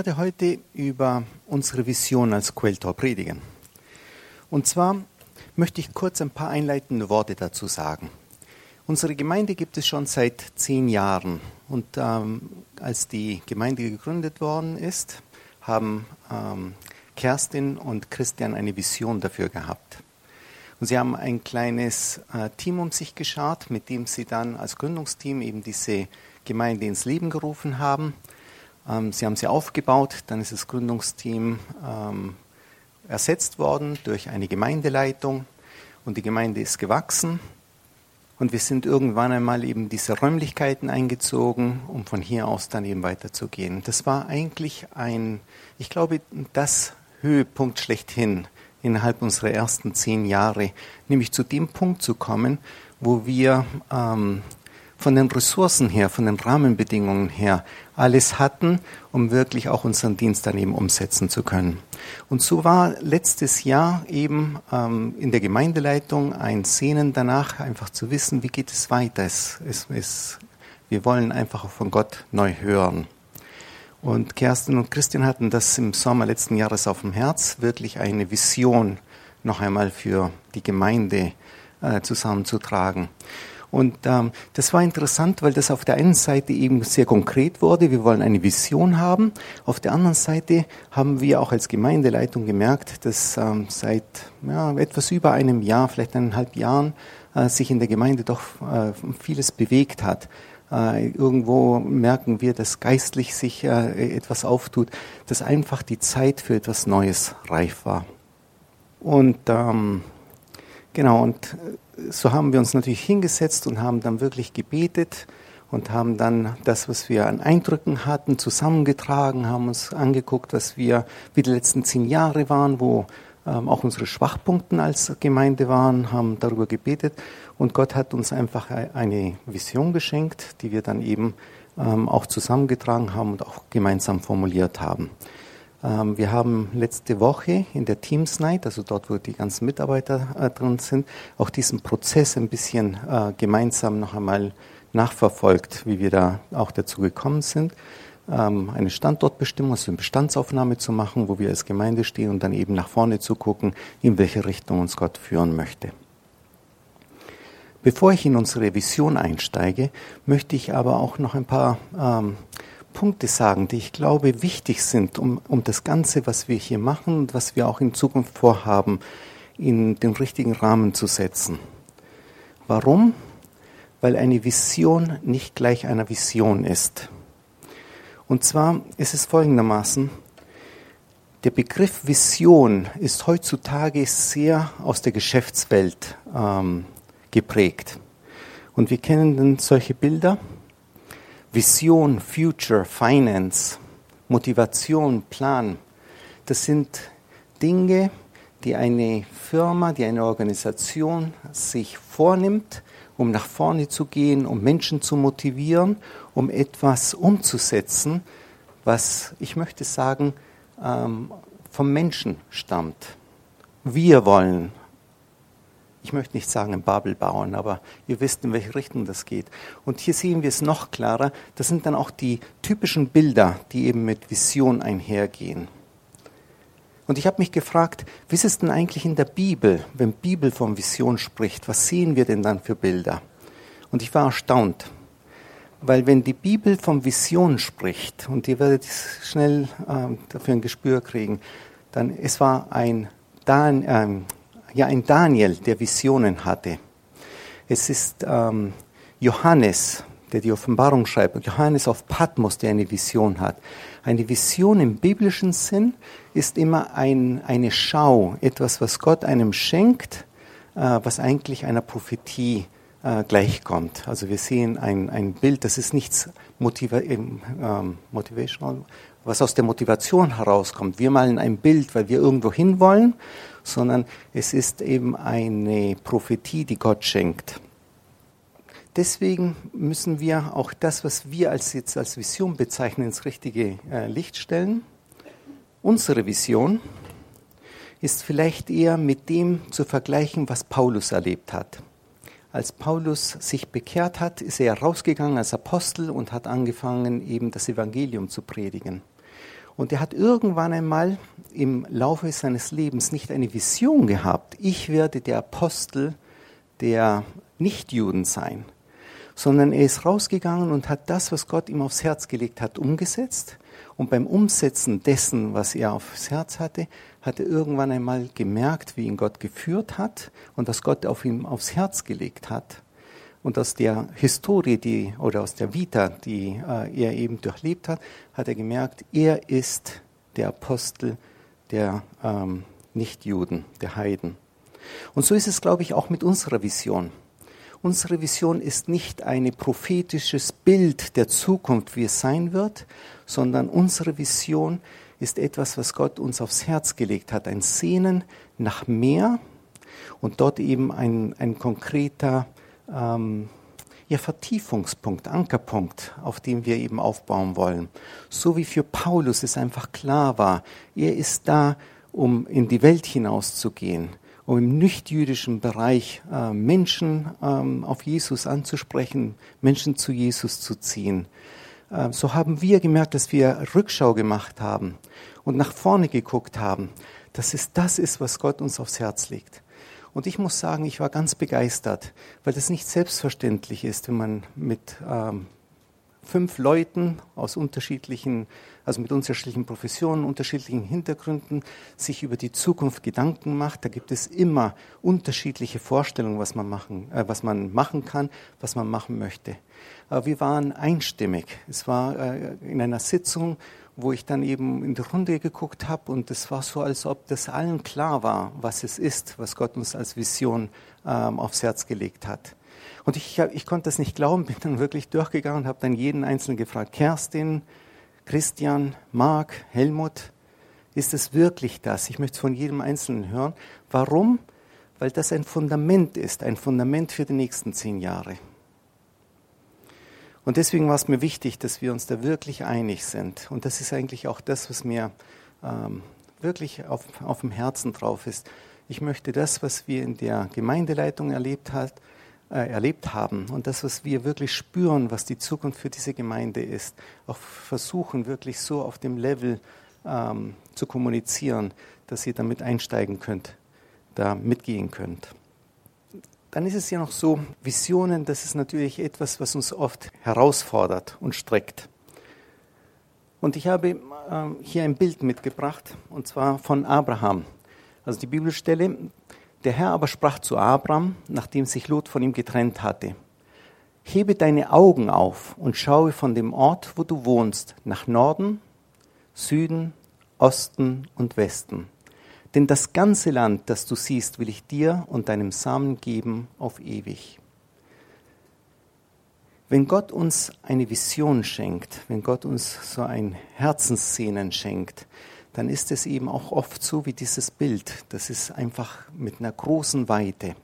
Ich werde heute über unsere Vision als Quelltor predigen. Und zwar möchte ich kurz ein paar einleitende Worte dazu sagen. Unsere Gemeinde gibt es schon seit zehn Jahren. Und ähm, als die Gemeinde gegründet worden ist, haben ähm, Kerstin und Christian eine Vision dafür gehabt. Und sie haben ein kleines äh, Team um sich geschart, mit dem sie dann als Gründungsteam eben diese Gemeinde ins Leben gerufen haben. Ähm, sie haben sie aufgebaut, dann ist das Gründungsteam ähm, ersetzt worden durch eine Gemeindeleitung und die Gemeinde ist gewachsen. Und wir sind irgendwann einmal eben diese Räumlichkeiten eingezogen, um von hier aus dann eben weiterzugehen. Das war eigentlich ein, ich glaube, das Höhepunkt schlechthin innerhalb unserer ersten zehn Jahre, nämlich zu dem Punkt zu kommen, wo wir ähm, von den Ressourcen her, von den Rahmenbedingungen her alles hatten, um wirklich auch unseren Dienst daneben umsetzen zu können. Und so war letztes Jahr eben ähm, in der Gemeindeleitung ein Sehnen danach, einfach zu wissen, wie geht es weiter. Es, es, es, wir wollen einfach von Gott neu hören. Und Kerstin und Christian hatten das im Sommer letzten Jahres auf dem Herz, wirklich eine Vision noch einmal für die Gemeinde äh, zusammenzutragen. Und ähm, das war interessant, weil das auf der einen Seite eben sehr konkret wurde. Wir wollen eine Vision haben. Auf der anderen Seite haben wir auch als Gemeindeleitung gemerkt, dass ähm, seit ja, etwas über einem Jahr, vielleicht eineinhalb Jahren, äh, sich in der Gemeinde doch äh, vieles bewegt hat. Äh, irgendwo merken wir, dass geistlich sich äh, etwas auftut, dass einfach die Zeit für etwas Neues reif war. Und ähm, genau, und äh, so haben wir uns natürlich hingesetzt und haben dann wirklich gebetet und haben dann das, was wir an Eindrücken hatten, zusammengetragen, haben uns angeguckt, was wir, wie die letzten zehn Jahre waren, wo ähm, auch unsere Schwachpunkte als Gemeinde waren, haben darüber gebetet und Gott hat uns einfach eine Vision geschenkt, die wir dann eben ähm, auch zusammengetragen haben und auch gemeinsam formuliert haben. Ähm, wir haben letzte Woche in der Teams Night, also dort, wo die ganzen Mitarbeiter äh, drin sind, auch diesen Prozess ein bisschen äh, gemeinsam noch einmal nachverfolgt, wie wir da auch dazu gekommen sind, ähm, eine Standortbestimmung, also eine Bestandsaufnahme zu machen, wo wir als Gemeinde stehen und dann eben nach vorne zu gucken, in welche Richtung uns Gott führen möchte. Bevor ich in unsere Vision einsteige, möchte ich aber auch noch ein paar ähm, Punkte sagen, die ich glaube wichtig sind, um, um das Ganze, was wir hier machen und was wir auch in Zukunft vorhaben, in den richtigen Rahmen zu setzen. Warum? Weil eine Vision nicht gleich einer Vision ist. Und zwar ist es folgendermaßen, der Begriff Vision ist heutzutage sehr aus der Geschäftswelt ähm, geprägt. Und wir kennen dann solche Bilder, Vision, Future, Finance, Motivation, Plan, das sind Dinge, die eine Firma, die eine Organisation sich vornimmt, um nach vorne zu gehen, um Menschen zu motivieren, um etwas umzusetzen, was, ich möchte sagen, ähm, vom Menschen stammt. Wir wollen ich möchte nicht sagen ein Babel bauen, aber ihr wisst, in welche Richtung das geht. Und hier sehen wir es noch klarer. Das sind dann auch die typischen Bilder, die eben mit Vision einhergehen. Und ich habe mich gefragt, wie ist es denn eigentlich in der Bibel, wenn Bibel von Vision spricht, was sehen wir denn dann für Bilder? Und ich war erstaunt, weil wenn die Bibel von Vision spricht, und ihr werdet schnell äh, dafür ein Gespür kriegen, dann es war ein, Dan, äh, ja ein Daniel, der Visionen hatte. Es ist ähm, Johannes, der die Offenbarung schreibt, Johannes auf Patmos, der eine Vision hat. Eine Vision im biblischen Sinn ist immer ein, eine Schau, etwas, was Gott einem schenkt, äh, was eigentlich einer Prophetie äh, gleichkommt. Also wir sehen ein, ein Bild, das ist nichts Motiva ähm, Motivational, was aus der Motivation herauskommt. Wir malen ein Bild, weil wir irgendwo hinwollen, sondern es ist eben eine Prophetie, die Gott schenkt. Deswegen müssen wir auch das, was wir als jetzt als Vision bezeichnen, ins richtige äh, Licht stellen. Unsere Vision ist vielleicht eher mit dem zu vergleichen, was Paulus erlebt hat. Als Paulus sich bekehrt hat, ist er rausgegangen als Apostel und hat angefangen, eben das Evangelium zu predigen. Und er hat irgendwann einmal im Laufe seines Lebens nicht eine Vision gehabt, ich werde der Apostel der Nichtjuden sein, sondern er ist rausgegangen und hat das, was Gott ihm aufs Herz gelegt hat, umgesetzt. Und beim Umsetzen dessen, was er aufs Herz hatte, hat er irgendwann einmal gemerkt, wie ihn Gott geführt hat und was Gott auf ihm aufs Herz gelegt hat. Und aus der Historie, die, oder aus der Vita, die äh, er eben durchlebt hat, hat er gemerkt, er ist der Apostel der ähm, Nichtjuden, der Heiden. Und so ist es, glaube ich, auch mit unserer Vision. Unsere Vision ist nicht ein prophetisches Bild der Zukunft, wie es sein wird, sondern unsere Vision ist etwas, was Gott uns aufs Herz gelegt hat, ein Sehnen nach mehr und dort eben ein, ein konkreter ähm, ja, Vertiefungspunkt, Ankerpunkt, auf dem wir eben aufbauen wollen. So wie für Paulus es einfach klar war, er ist da, um in die Welt hinauszugehen, um im nichtjüdischen Bereich äh, Menschen ähm, auf Jesus anzusprechen, Menschen zu Jesus zu ziehen. Äh, so haben wir gemerkt, dass wir Rückschau gemacht haben und nach vorne geguckt haben, dass es das ist, was Gott uns aufs Herz legt. Und ich muss sagen, ich war ganz begeistert, weil das nicht selbstverständlich ist, wenn man mit ähm, fünf Leuten aus unterschiedlichen, also mit unterschiedlichen Professionen, unterschiedlichen Hintergründen sich über die Zukunft Gedanken macht. Da gibt es immer unterschiedliche Vorstellungen, was man machen, äh, was man machen kann, was man machen möchte. Aber wir waren einstimmig. Es war äh, in einer Sitzung, wo ich dann eben in die Runde geguckt habe und es war so, als ob das allen klar war, was es ist, was Gott uns als Vision ähm, aufs Herz gelegt hat. Und ich, ich konnte das nicht glauben, bin dann wirklich durchgegangen und habe dann jeden Einzelnen gefragt, Kerstin, Christian, Marc, Helmut, ist es wirklich das? Ich möchte es von jedem Einzelnen hören. Warum? Weil das ein Fundament ist, ein Fundament für die nächsten zehn Jahre. Und deswegen war es mir wichtig, dass wir uns da wirklich einig sind. Und das ist eigentlich auch das, was mir ähm, wirklich auf, auf dem Herzen drauf ist. Ich möchte das, was wir in der Gemeindeleitung erlebt, hat, äh, erlebt haben und das, was wir wirklich spüren, was die Zukunft für diese Gemeinde ist, auch versuchen, wirklich so auf dem Level ähm, zu kommunizieren, dass ihr damit einsteigen könnt, da mitgehen könnt. Dann ist es ja noch so, Visionen, das ist natürlich etwas, was uns oft herausfordert und streckt. Und ich habe äh, hier ein Bild mitgebracht, und zwar von Abraham. Also die Bibelstelle, der Herr aber sprach zu Abraham, nachdem sich Lot von ihm getrennt hatte, Hebe deine Augen auf und schaue von dem Ort, wo du wohnst, nach Norden, Süden, Osten und Westen denn das ganze Land, das du siehst, will ich dir und deinem Samen geben auf ewig. Wenn Gott uns eine Vision schenkt, wenn Gott uns so ein Herzensszenen schenkt, dann ist es eben auch oft so wie dieses Bild. Das ist einfach mit einer großen Weite.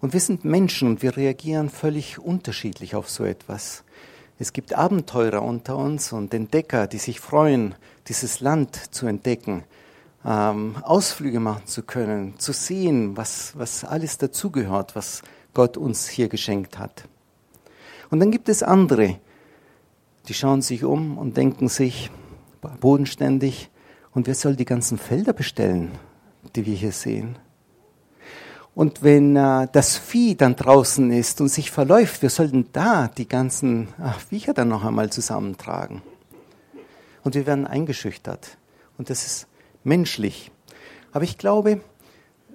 Und wir sind Menschen und wir reagieren völlig unterschiedlich auf so etwas. Es gibt Abenteurer unter uns und Entdecker, die sich freuen, dieses Land zu entdecken ähm, Ausflüge machen zu können, zu sehen, was, was alles dazugehört, was Gott uns hier geschenkt hat. Und dann gibt es andere, die schauen sich um und denken sich bodenständig, und wer soll die ganzen Felder bestellen, die wir hier sehen? Und wenn äh, das Vieh dann draußen ist und sich verläuft, wir sollten da die ganzen ach, Viecher dann noch einmal zusammentragen. Und wir werden eingeschüchtert. Und das ist menschlich. Aber ich glaube,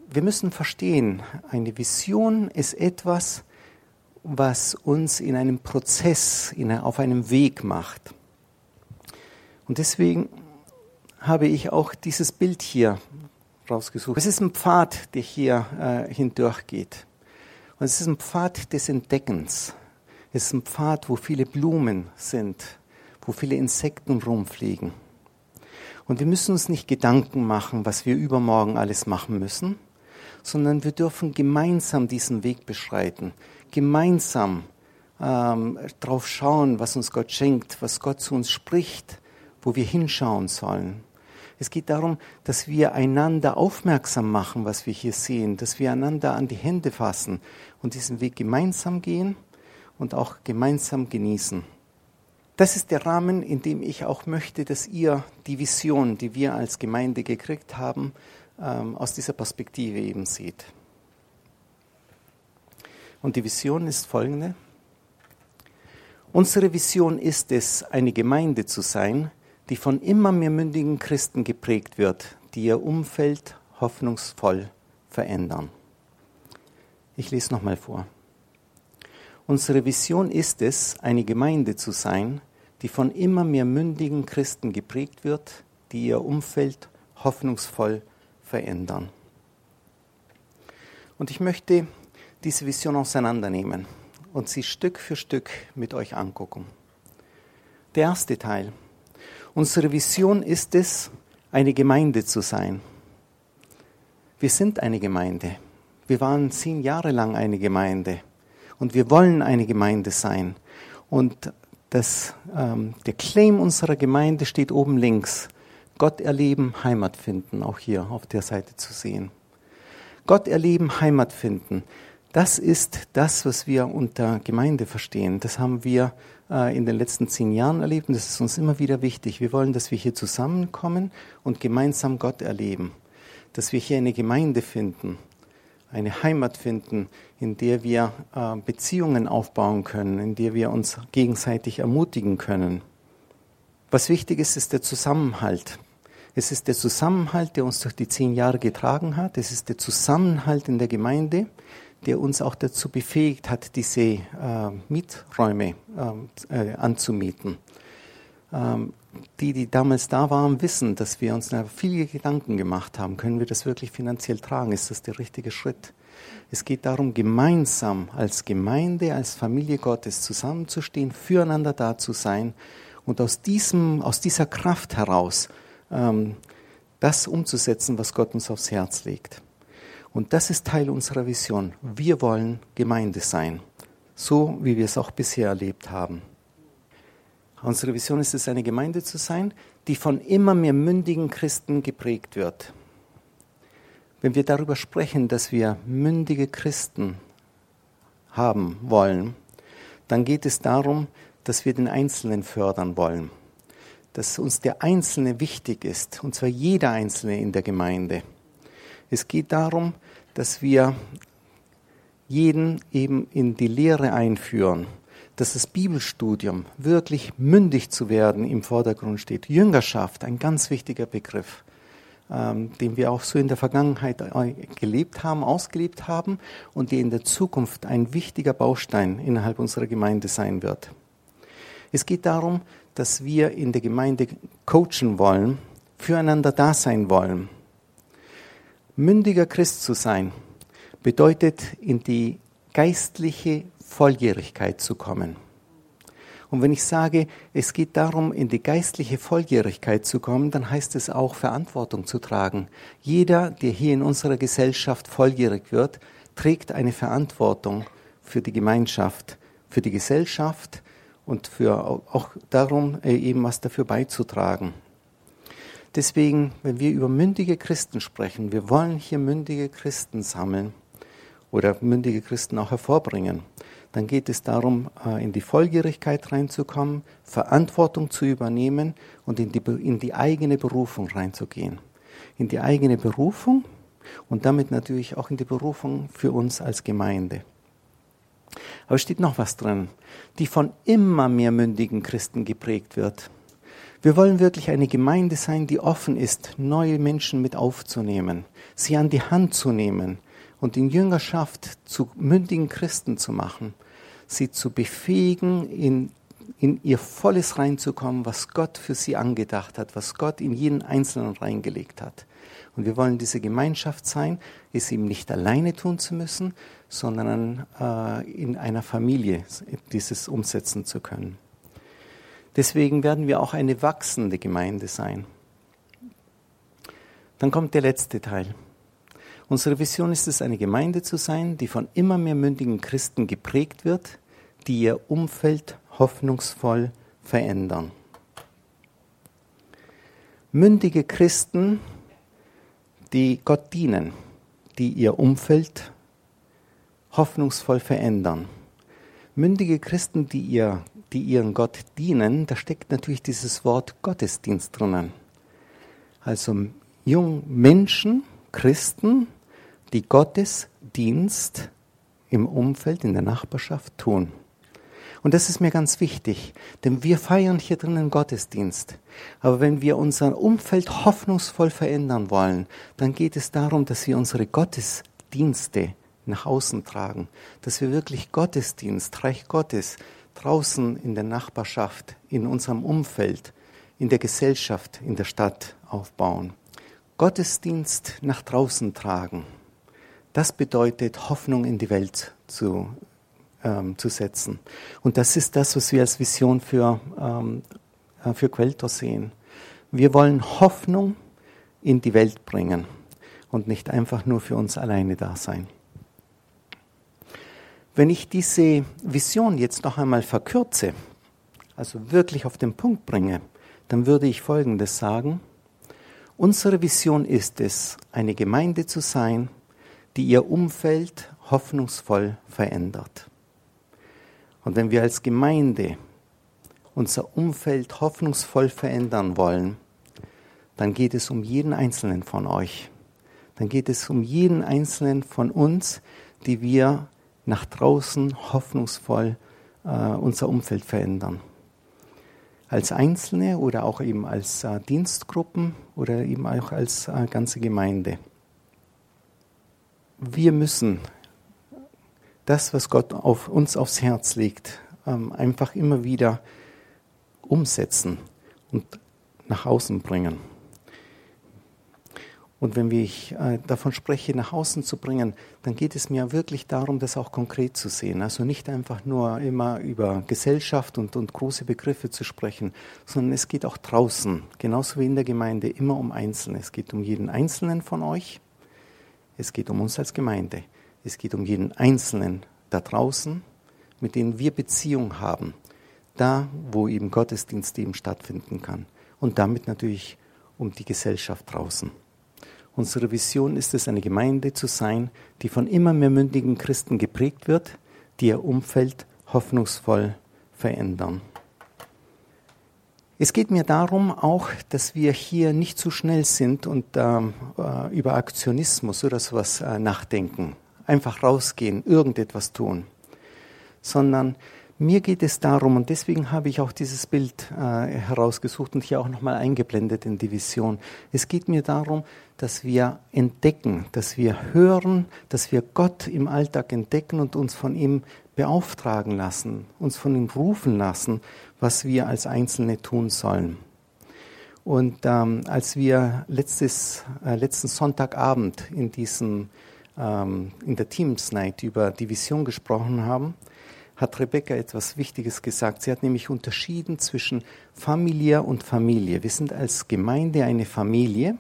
wir müssen verstehen, eine Vision ist etwas, was uns in einem Prozess, in, auf einem Weg macht. Und deswegen habe ich auch dieses Bild hier rausgesucht. Es ist ein Pfad, der hier äh, hindurchgeht. Und es ist ein Pfad des Entdeckens. Es ist ein Pfad, wo viele Blumen sind, wo viele Insekten rumfliegen. Und wir müssen uns nicht Gedanken machen, was wir übermorgen alles machen müssen, sondern wir dürfen gemeinsam diesen Weg beschreiten, gemeinsam ähm, drauf schauen, was uns Gott schenkt, was Gott zu uns spricht, wo wir hinschauen sollen. Es geht darum, dass wir einander aufmerksam machen, was wir hier sehen, dass wir einander an die Hände fassen und diesen Weg gemeinsam gehen und auch gemeinsam genießen. Das ist der Rahmen, in dem ich auch möchte, dass ihr die Vision, die wir als Gemeinde gekriegt haben, ähm, aus dieser Perspektive eben seht. Und die Vision ist folgende. Unsere Vision ist es, eine Gemeinde zu sein, die von immer mehr mündigen Christen geprägt wird, die ihr Umfeld hoffnungsvoll verändern. Ich lese nochmal vor. Unsere Vision ist es, eine Gemeinde zu sein, die von immer mehr mündigen Christen geprägt wird, die ihr Umfeld hoffnungsvoll verändern. Und ich möchte diese Vision auseinandernehmen und sie Stück für Stück mit euch angucken. Der erste Teil. Unsere Vision ist es, eine Gemeinde zu sein. Wir sind eine Gemeinde. Wir waren zehn Jahre lang eine Gemeinde und wir wollen eine Gemeinde sein. Und das, ähm, der Claim unserer Gemeinde steht oben links. Gott erleben, Heimat finden, auch hier auf der Seite zu sehen. Gott erleben, Heimat finden. Das ist das, was wir unter Gemeinde verstehen. Das haben wir äh, in den letzten zehn Jahren erlebt und das ist uns immer wieder wichtig. Wir wollen, dass wir hier zusammenkommen und gemeinsam Gott erleben. Dass wir hier eine Gemeinde finden, eine Heimat finden, in der wir äh, Beziehungen aufbauen können, in der wir uns gegenseitig ermutigen können. Was wichtig ist, ist der Zusammenhalt. Es ist der Zusammenhalt, der uns durch die zehn Jahre getragen hat. Es ist der Zusammenhalt in der Gemeinde, der uns auch dazu befähigt hat, diese äh, Mieträume äh, äh, anzumieten. Ähm, die, die damals da waren, wissen, dass wir uns viele Gedanken gemacht haben. Können wir das wirklich finanziell tragen? Ist das der richtige Schritt? Es geht darum, gemeinsam als Gemeinde, als Familie Gottes zusammenzustehen, füreinander da zu sein und aus, diesem, aus dieser Kraft heraus ähm, das umzusetzen, was Gott uns aufs Herz legt. Und das ist Teil unserer Vision. Wir wollen Gemeinde sein, so wie wir es auch bisher erlebt haben. Unsere Vision ist es, eine Gemeinde zu sein, die von immer mehr mündigen Christen geprägt wird. Wenn wir darüber sprechen, dass wir mündige Christen haben wollen, dann geht es darum, dass wir den Einzelnen fördern wollen. Dass uns der Einzelne wichtig ist, und zwar jeder Einzelne in der Gemeinde. Es geht darum, dass wir jeden eben in die Lehre einführen, dass das Bibelstudium wirklich mündig zu werden im Vordergrund steht. Jüngerschaft, ein ganz wichtiger Begriff, ähm, den wir auch so in der Vergangenheit äh, gelebt haben, ausgelebt haben und der in der Zukunft ein wichtiger Baustein innerhalb unserer Gemeinde sein wird. Es geht darum, dass wir in der Gemeinde coachen wollen, füreinander da sein wollen. Mündiger Christ zu sein bedeutet in die geistliche Volljährigkeit zu kommen. Und wenn ich sage, es geht darum, in die geistliche Volljährigkeit zu kommen, dann heißt es auch, Verantwortung zu tragen. Jeder, der hier in unserer Gesellschaft volljährig wird, trägt eine Verantwortung für die Gemeinschaft, für die Gesellschaft und für auch darum, äh, eben was dafür beizutragen. Deswegen, wenn wir über mündige Christen sprechen, wir wollen hier mündige Christen sammeln oder mündige Christen auch hervorbringen dann geht es darum, äh, in die Volljährigkeit reinzukommen, Verantwortung zu übernehmen und in die, in die eigene Berufung reinzugehen. In die eigene Berufung und damit natürlich auch in die Berufung für uns als Gemeinde. Aber es steht noch was drin, die von immer mehr mündigen Christen geprägt wird. Wir wollen wirklich eine Gemeinde sein, die offen ist, neue Menschen mit aufzunehmen, sie an die Hand zu nehmen, und in Jüngerschaft zu mündigen Christen zu machen, sie zu befähigen, in, in ihr Volles reinzukommen, was Gott für sie angedacht hat, was Gott in jeden Einzelnen reingelegt hat. Und wir wollen diese Gemeinschaft sein, es ihm nicht alleine tun zu müssen, sondern äh, in einer Familie dieses umsetzen zu können. Deswegen werden wir auch eine wachsende Gemeinde sein. Dann kommt der letzte Teil. Unsere Vision ist es, eine Gemeinde zu sein, die von immer mehr mündigen Christen geprägt wird, die ihr Umfeld hoffnungsvoll verändern. Mündige Christen, die Gott dienen, die ihr Umfeld hoffnungsvoll verändern. Mündige Christen, die ihr die ihren Gott dienen, da steckt natürlich dieses Wort Gottesdienst drinnen. Also jung Menschen, Christen, die Gottesdienst im Umfeld, in der Nachbarschaft tun. Und das ist mir ganz wichtig, denn wir feiern hier drinnen Gottesdienst. Aber wenn wir unser Umfeld hoffnungsvoll verändern wollen, dann geht es darum, dass wir unsere Gottesdienste nach außen tragen, dass wir wirklich Gottesdienst, Reich Gottes, draußen in der Nachbarschaft, in unserem Umfeld, in der Gesellschaft, in der Stadt aufbauen. Gottesdienst nach draußen tragen, das bedeutet Hoffnung in die Welt zu ähm, zu setzen. Und das ist das, was wir als Vision für, ähm, äh, für Quelltor sehen. Wir wollen Hoffnung in die Welt bringen und nicht einfach nur für uns alleine da sein. Wenn ich diese Vision jetzt noch einmal verkürze, also wirklich auf den Punkt bringe, dann würde ich Folgendes sagen. Unsere Vision ist es, eine Gemeinde zu sein, die ihr Umfeld hoffnungsvoll verändert. Und wenn wir als Gemeinde unser Umfeld hoffnungsvoll verändern wollen, dann geht es um jeden Einzelnen von euch. Dann geht es um jeden Einzelnen von uns, die wir nach draußen hoffnungsvoll äh, unser Umfeld verändern. Als Einzelne oder auch eben als äh, Dienstgruppen oder eben auch als äh, ganze Gemeinde. Wir müssen das, was Gott auf uns aufs Herz legt, ähm, einfach immer wieder umsetzen und nach außen bringen. Und wenn ich äh, davon spreche, nach außen zu bringen, dann geht es mir wirklich darum, das auch konkret zu sehen. Also nicht einfach nur immer über Gesellschaft und, und große Begriffe zu sprechen, sondern es geht auch draußen, genauso wie in der Gemeinde, immer um Einzelne. Es geht um jeden Einzelnen von euch. Es geht um uns als Gemeinde. Es geht um jeden Einzelnen da draußen, mit denen wir Beziehung haben, da, wo eben Gottesdienst eben stattfinden kann. Und damit natürlich um die Gesellschaft draußen. Unsere Vision ist es, eine Gemeinde zu sein, die von immer mehr mündigen Christen geprägt wird, die ihr Umfeld hoffnungsvoll verändern. Es geht mir darum auch, dass wir hier nicht zu schnell sind und ähm, äh, über Aktionismus oder sowas äh, nachdenken. Einfach rausgehen, irgendetwas tun, sondern mir geht es darum, und deswegen habe ich auch dieses Bild äh, herausgesucht und hier auch nochmal eingeblendet in die Vision. Es geht mir darum, dass wir entdecken, dass wir hören, dass wir Gott im Alltag entdecken und uns von ihm beauftragen lassen, uns von ihm rufen lassen, was wir als Einzelne tun sollen. Und ähm, als wir letztes, äh, letzten Sonntagabend in diesem ähm, in der Teams Night über die Vision gesprochen haben, hat Rebecca etwas Wichtiges gesagt. Sie hat nämlich unterschieden zwischen familiär und Familie. Wir sind als Gemeinde eine Familie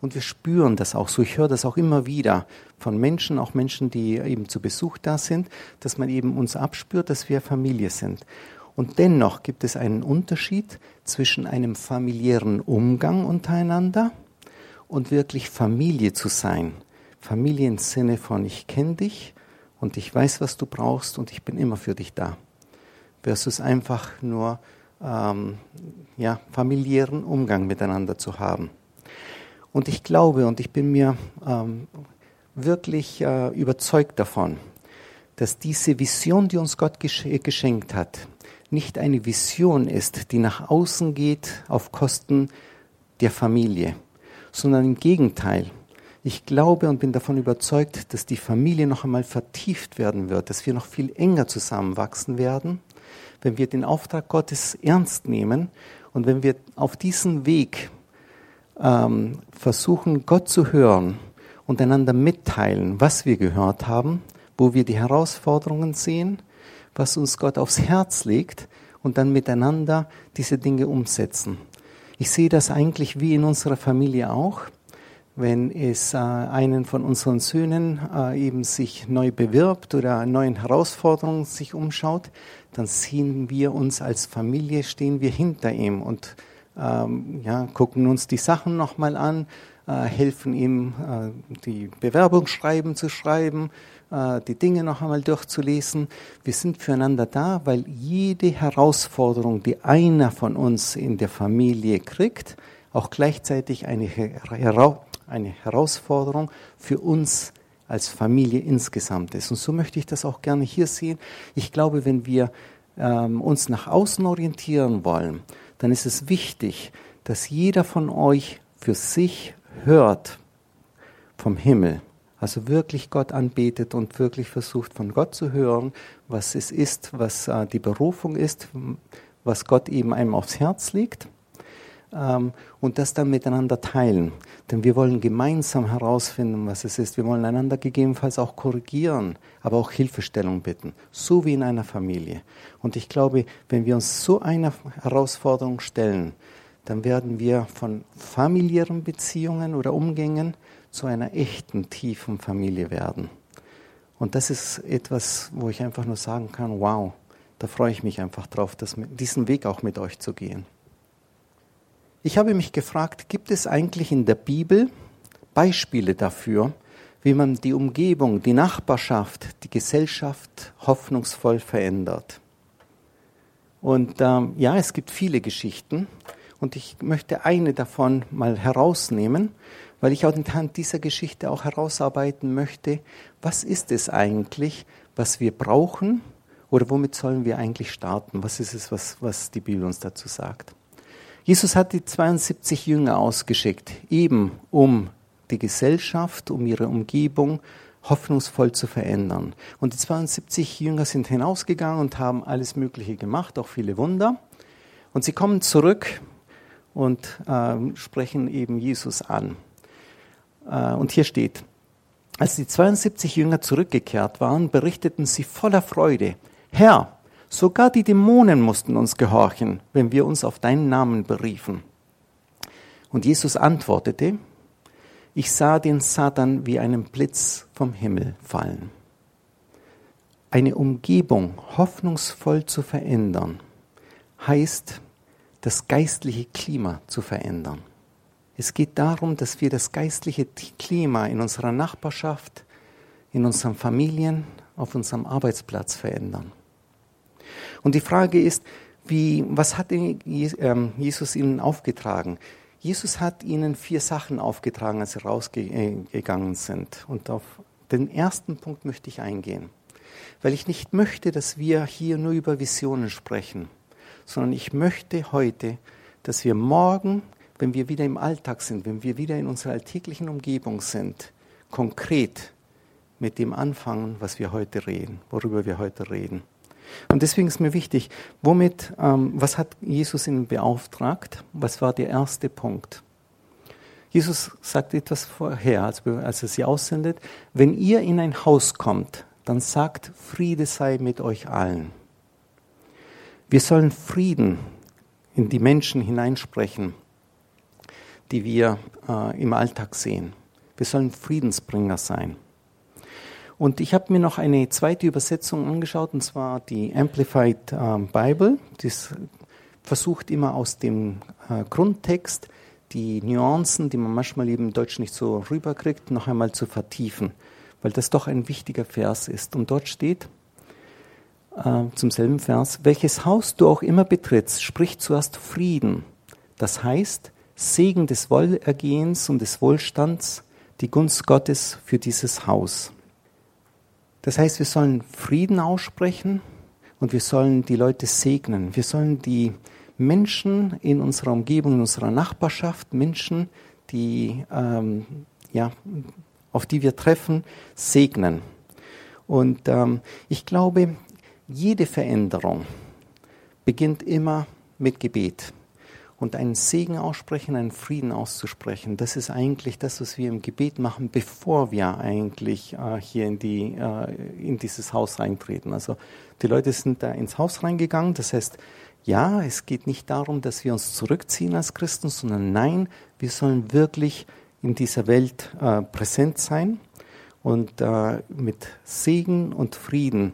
und wir spüren das auch so. Ich höre das auch immer wieder von Menschen, auch Menschen, die eben zu Besuch da sind, dass man eben uns abspürt, dass wir Familie sind. Und dennoch gibt es einen Unterschied zwischen einem familiären Umgang untereinander und wirklich Familie zu sein. Familie im Sinne von ich kenne dich und ich weiß, was du brauchst und ich bin immer für dich da. Versus einfach nur ähm, ja, familiären Umgang miteinander zu haben. Und ich glaube und ich bin mir ähm, wirklich äh, überzeugt davon, dass diese Vision, die uns Gott geschenkt hat, nicht eine Vision ist, die nach außen geht auf Kosten der Familie, sondern im Gegenteil. Ich glaube und bin davon überzeugt, dass die Familie noch einmal vertieft werden wird, dass wir noch viel enger zusammenwachsen werden, wenn wir den Auftrag Gottes ernst nehmen und wenn wir auf diesem Weg ähm, versuchen, Gott zu hören und einander mitteilen, was wir gehört haben, wo wir die Herausforderungen sehen, was uns Gott aufs Herz legt und dann miteinander diese Dinge umsetzen. Ich sehe das eigentlich wie in unserer Familie auch wenn es äh, einen von unseren Söhnen äh, eben sich neu bewirbt oder neuen Herausforderungen sich umschaut, dann sehen wir uns als Familie, stehen wir hinter ihm und ähm, ja, gucken uns die Sachen nochmal an, äh, helfen ihm, die Bewerbungsschreiben zu schreiben, die Dinge noch einmal durchzulesen. Wir sind füreinander da, weil jede Herausforderung, die einer von uns in der Familie kriegt, auch gleichzeitig eine, eine Herausforderung für uns als Familie insgesamt ist. Und so möchte ich das auch gerne hier sehen. Ich glaube, wenn wir ähm, uns nach außen orientieren wollen, dann ist es wichtig, dass jeder von euch für sich hört vom Himmel. Also wirklich Gott anbetet und wirklich versucht von Gott zu hören, was es ist, was äh, die Berufung ist, was Gott eben einem aufs Herz legt und das dann miteinander teilen. Denn wir wollen gemeinsam herausfinden, was es ist. Wir wollen einander gegebenenfalls auch korrigieren, aber auch Hilfestellung bitten, so wie in einer Familie. Und ich glaube, wenn wir uns so einer Herausforderung stellen, dann werden wir von familiären Beziehungen oder Umgängen zu einer echten, tiefen Familie werden. Und das ist etwas, wo ich einfach nur sagen kann, wow, da freue ich mich einfach drauf, das, diesen Weg auch mit euch zu gehen. Ich habe mich gefragt, gibt es eigentlich in der Bibel Beispiele dafür, wie man die Umgebung, die Nachbarschaft, die Gesellschaft hoffnungsvoll verändert? Und ähm, ja, es gibt viele Geschichten und ich möchte eine davon mal herausnehmen, weil ich anhand dieser Geschichte auch herausarbeiten möchte, was ist es eigentlich, was wir brauchen oder womit sollen wir eigentlich starten? Was ist es, was, was die Bibel uns dazu sagt? Jesus hat die 72 Jünger ausgeschickt, eben um die Gesellschaft, um ihre Umgebung hoffnungsvoll zu verändern. Und die 72 Jünger sind hinausgegangen und haben alles Mögliche gemacht, auch viele Wunder. Und sie kommen zurück und äh, sprechen eben Jesus an. Äh, und hier steht, als die 72 Jünger zurückgekehrt waren, berichteten sie voller Freude, Herr, Sogar die Dämonen mussten uns gehorchen, wenn wir uns auf deinen Namen beriefen. Und Jesus antwortete, ich sah den Satan wie einen Blitz vom Himmel fallen. Eine Umgebung hoffnungsvoll zu verändern, heißt, das geistliche Klima zu verändern. Es geht darum, dass wir das geistliche Klima in unserer Nachbarschaft, in unseren Familien, auf unserem Arbeitsplatz verändern. Und die Frage ist, wie, was hat ähm, Jesus ihnen aufgetragen? Jesus hat ihnen vier Sachen aufgetragen, als sie rausgegangen sind. Und auf den ersten Punkt möchte ich eingehen, weil ich nicht möchte, dass wir hier nur über Visionen sprechen, sondern ich möchte heute, dass wir morgen, wenn wir wieder im Alltag sind, wenn wir wieder in unserer alltäglichen Umgebung sind, konkret mit dem anfangen, was wir heute reden, worüber wir heute reden. Und deswegen ist mir wichtig, womit, ähm, was hat Jesus ihnen beauftragt? Was war der erste Punkt? Jesus sagt etwas vorher, als, als er sie aussendet. Wenn ihr in ein Haus kommt, dann sagt, Friede sei mit euch allen. Wir sollen Frieden in die Menschen hineinsprechen, die wir äh, im Alltag sehen. Wir sollen Friedensbringer sein. Und ich habe mir noch eine zweite Übersetzung angeschaut, und zwar die Amplified äh, Bible. Das versucht immer aus dem äh, Grundtext die Nuancen, die man manchmal eben im Deutsch nicht so rüberkriegt, noch einmal zu vertiefen, weil das doch ein wichtiger Vers ist. Und dort steht äh, zum selben Vers, welches Haus du auch immer betrittst, sprich zuerst Frieden. Das heißt, Segen des Wohlergehens und des Wohlstands, die Gunst Gottes für dieses Haus. Das heißt, wir sollen Frieden aussprechen und wir sollen die Leute segnen. Wir sollen die Menschen in unserer Umgebung, in unserer Nachbarschaft, Menschen, die, ähm, ja, auf die wir treffen, segnen. Und ähm, ich glaube, jede Veränderung beginnt immer mit Gebet und einen Segen aussprechen, einen Frieden auszusprechen. Das ist eigentlich das, was wir im Gebet machen, bevor wir eigentlich äh, hier in, die, äh, in dieses Haus eintreten. Also die Leute sind da ins Haus reingegangen. Das heißt, ja, es geht nicht darum, dass wir uns zurückziehen als Christen, sondern nein, wir sollen wirklich in dieser Welt äh, präsent sein und äh, mit Segen und Frieden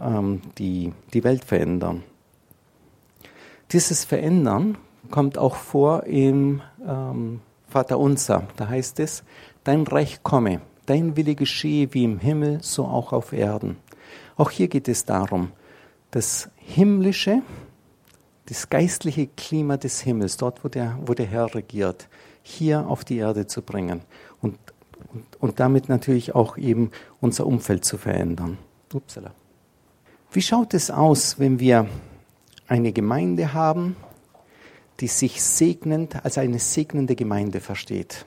ähm, die, die Welt verändern. Dieses Verändern kommt auch vor im ähm, Vater unser, da heißt es, dein Reich komme, dein Wille geschehe wie im Himmel, so auch auf Erden. Auch hier geht es darum, das himmlische, das geistliche Klima des Himmels, dort wo der, wo der Herr regiert, hier auf die Erde zu bringen und, und, und damit natürlich auch eben unser Umfeld zu verändern. Upsala. Wie schaut es aus, wenn wir eine Gemeinde haben, die sich segnend als eine segnende Gemeinde versteht?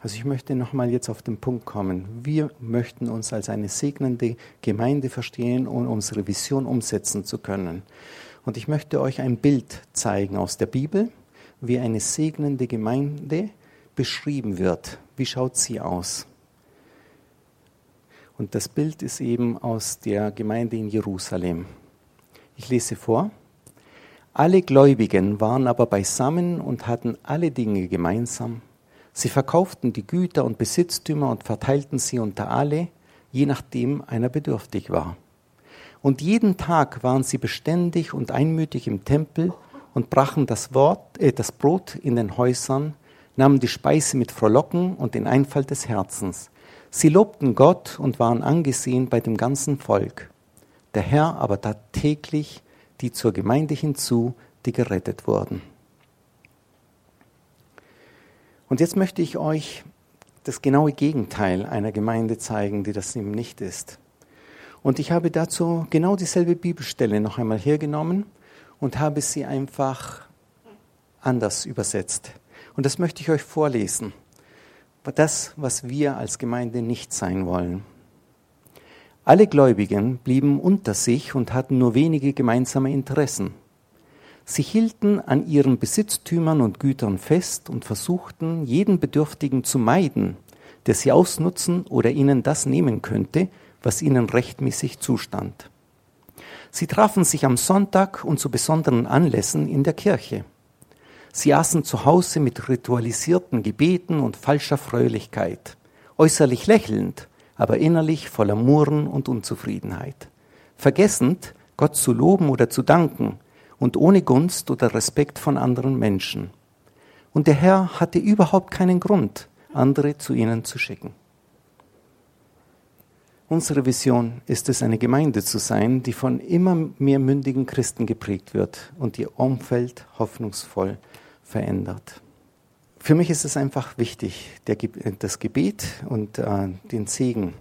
Also ich möchte nochmal jetzt auf den Punkt kommen. Wir möchten uns als eine segnende Gemeinde verstehen, um unsere Vision umsetzen zu können. Und ich möchte euch ein Bild zeigen aus der Bibel, wie eine segnende Gemeinde beschrieben wird. Wie schaut sie aus? Und das Bild ist eben aus der Gemeinde in Jerusalem. Ich lese vor. Alle Gläubigen waren aber beisammen und hatten alle Dinge gemeinsam. Sie verkauften die Güter und Besitztümer und verteilten sie unter alle, je nachdem einer bedürftig war. Und jeden Tag waren sie beständig und einmütig im Tempel und brachen das, Wort, äh, das Brot in den Häusern, nahmen die Speise mit Frohlocken und den Einfall des Herzens. Sie lobten Gott und waren angesehen bei dem ganzen Volk. Der Herr aber tat täglich die zur Gemeinde hinzu, die gerettet wurden. Und jetzt möchte ich euch das genaue Gegenteil einer Gemeinde zeigen, die das eben nicht ist. Und ich habe dazu genau dieselbe Bibelstelle noch einmal hergenommen und habe sie einfach anders übersetzt. Und das möchte ich euch vorlesen. Das, was wir als Gemeinde nicht sein wollen. Alle Gläubigen blieben unter sich und hatten nur wenige gemeinsame Interessen. Sie hielten an ihren Besitztümern und Gütern fest und versuchten, jeden Bedürftigen zu meiden, der sie ausnutzen oder ihnen das nehmen könnte, was ihnen rechtmäßig zustand. Sie trafen sich am Sonntag und zu besonderen Anlässen in der Kirche. Sie aßen zu Hause mit ritualisierten Gebeten und falscher Fröhlichkeit, äußerlich lächelnd, aber innerlich voller Murren und Unzufriedenheit. Vergessend, Gott zu loben oder zu danken und ohne Gunst oder Respekt von anderen Menschen. Und der Herr hatte überhaupt keinen Grund, andere zu ihnen zu schicken. Unsere Vision ist es, eine Gemeinde zu sein, die von immer mehr mündigen Christen geprägt wird und ihr Umfeld hoffnungsvoll verändert für mich ist es einfach wichtig, der, das Gebet und äh, den Segen.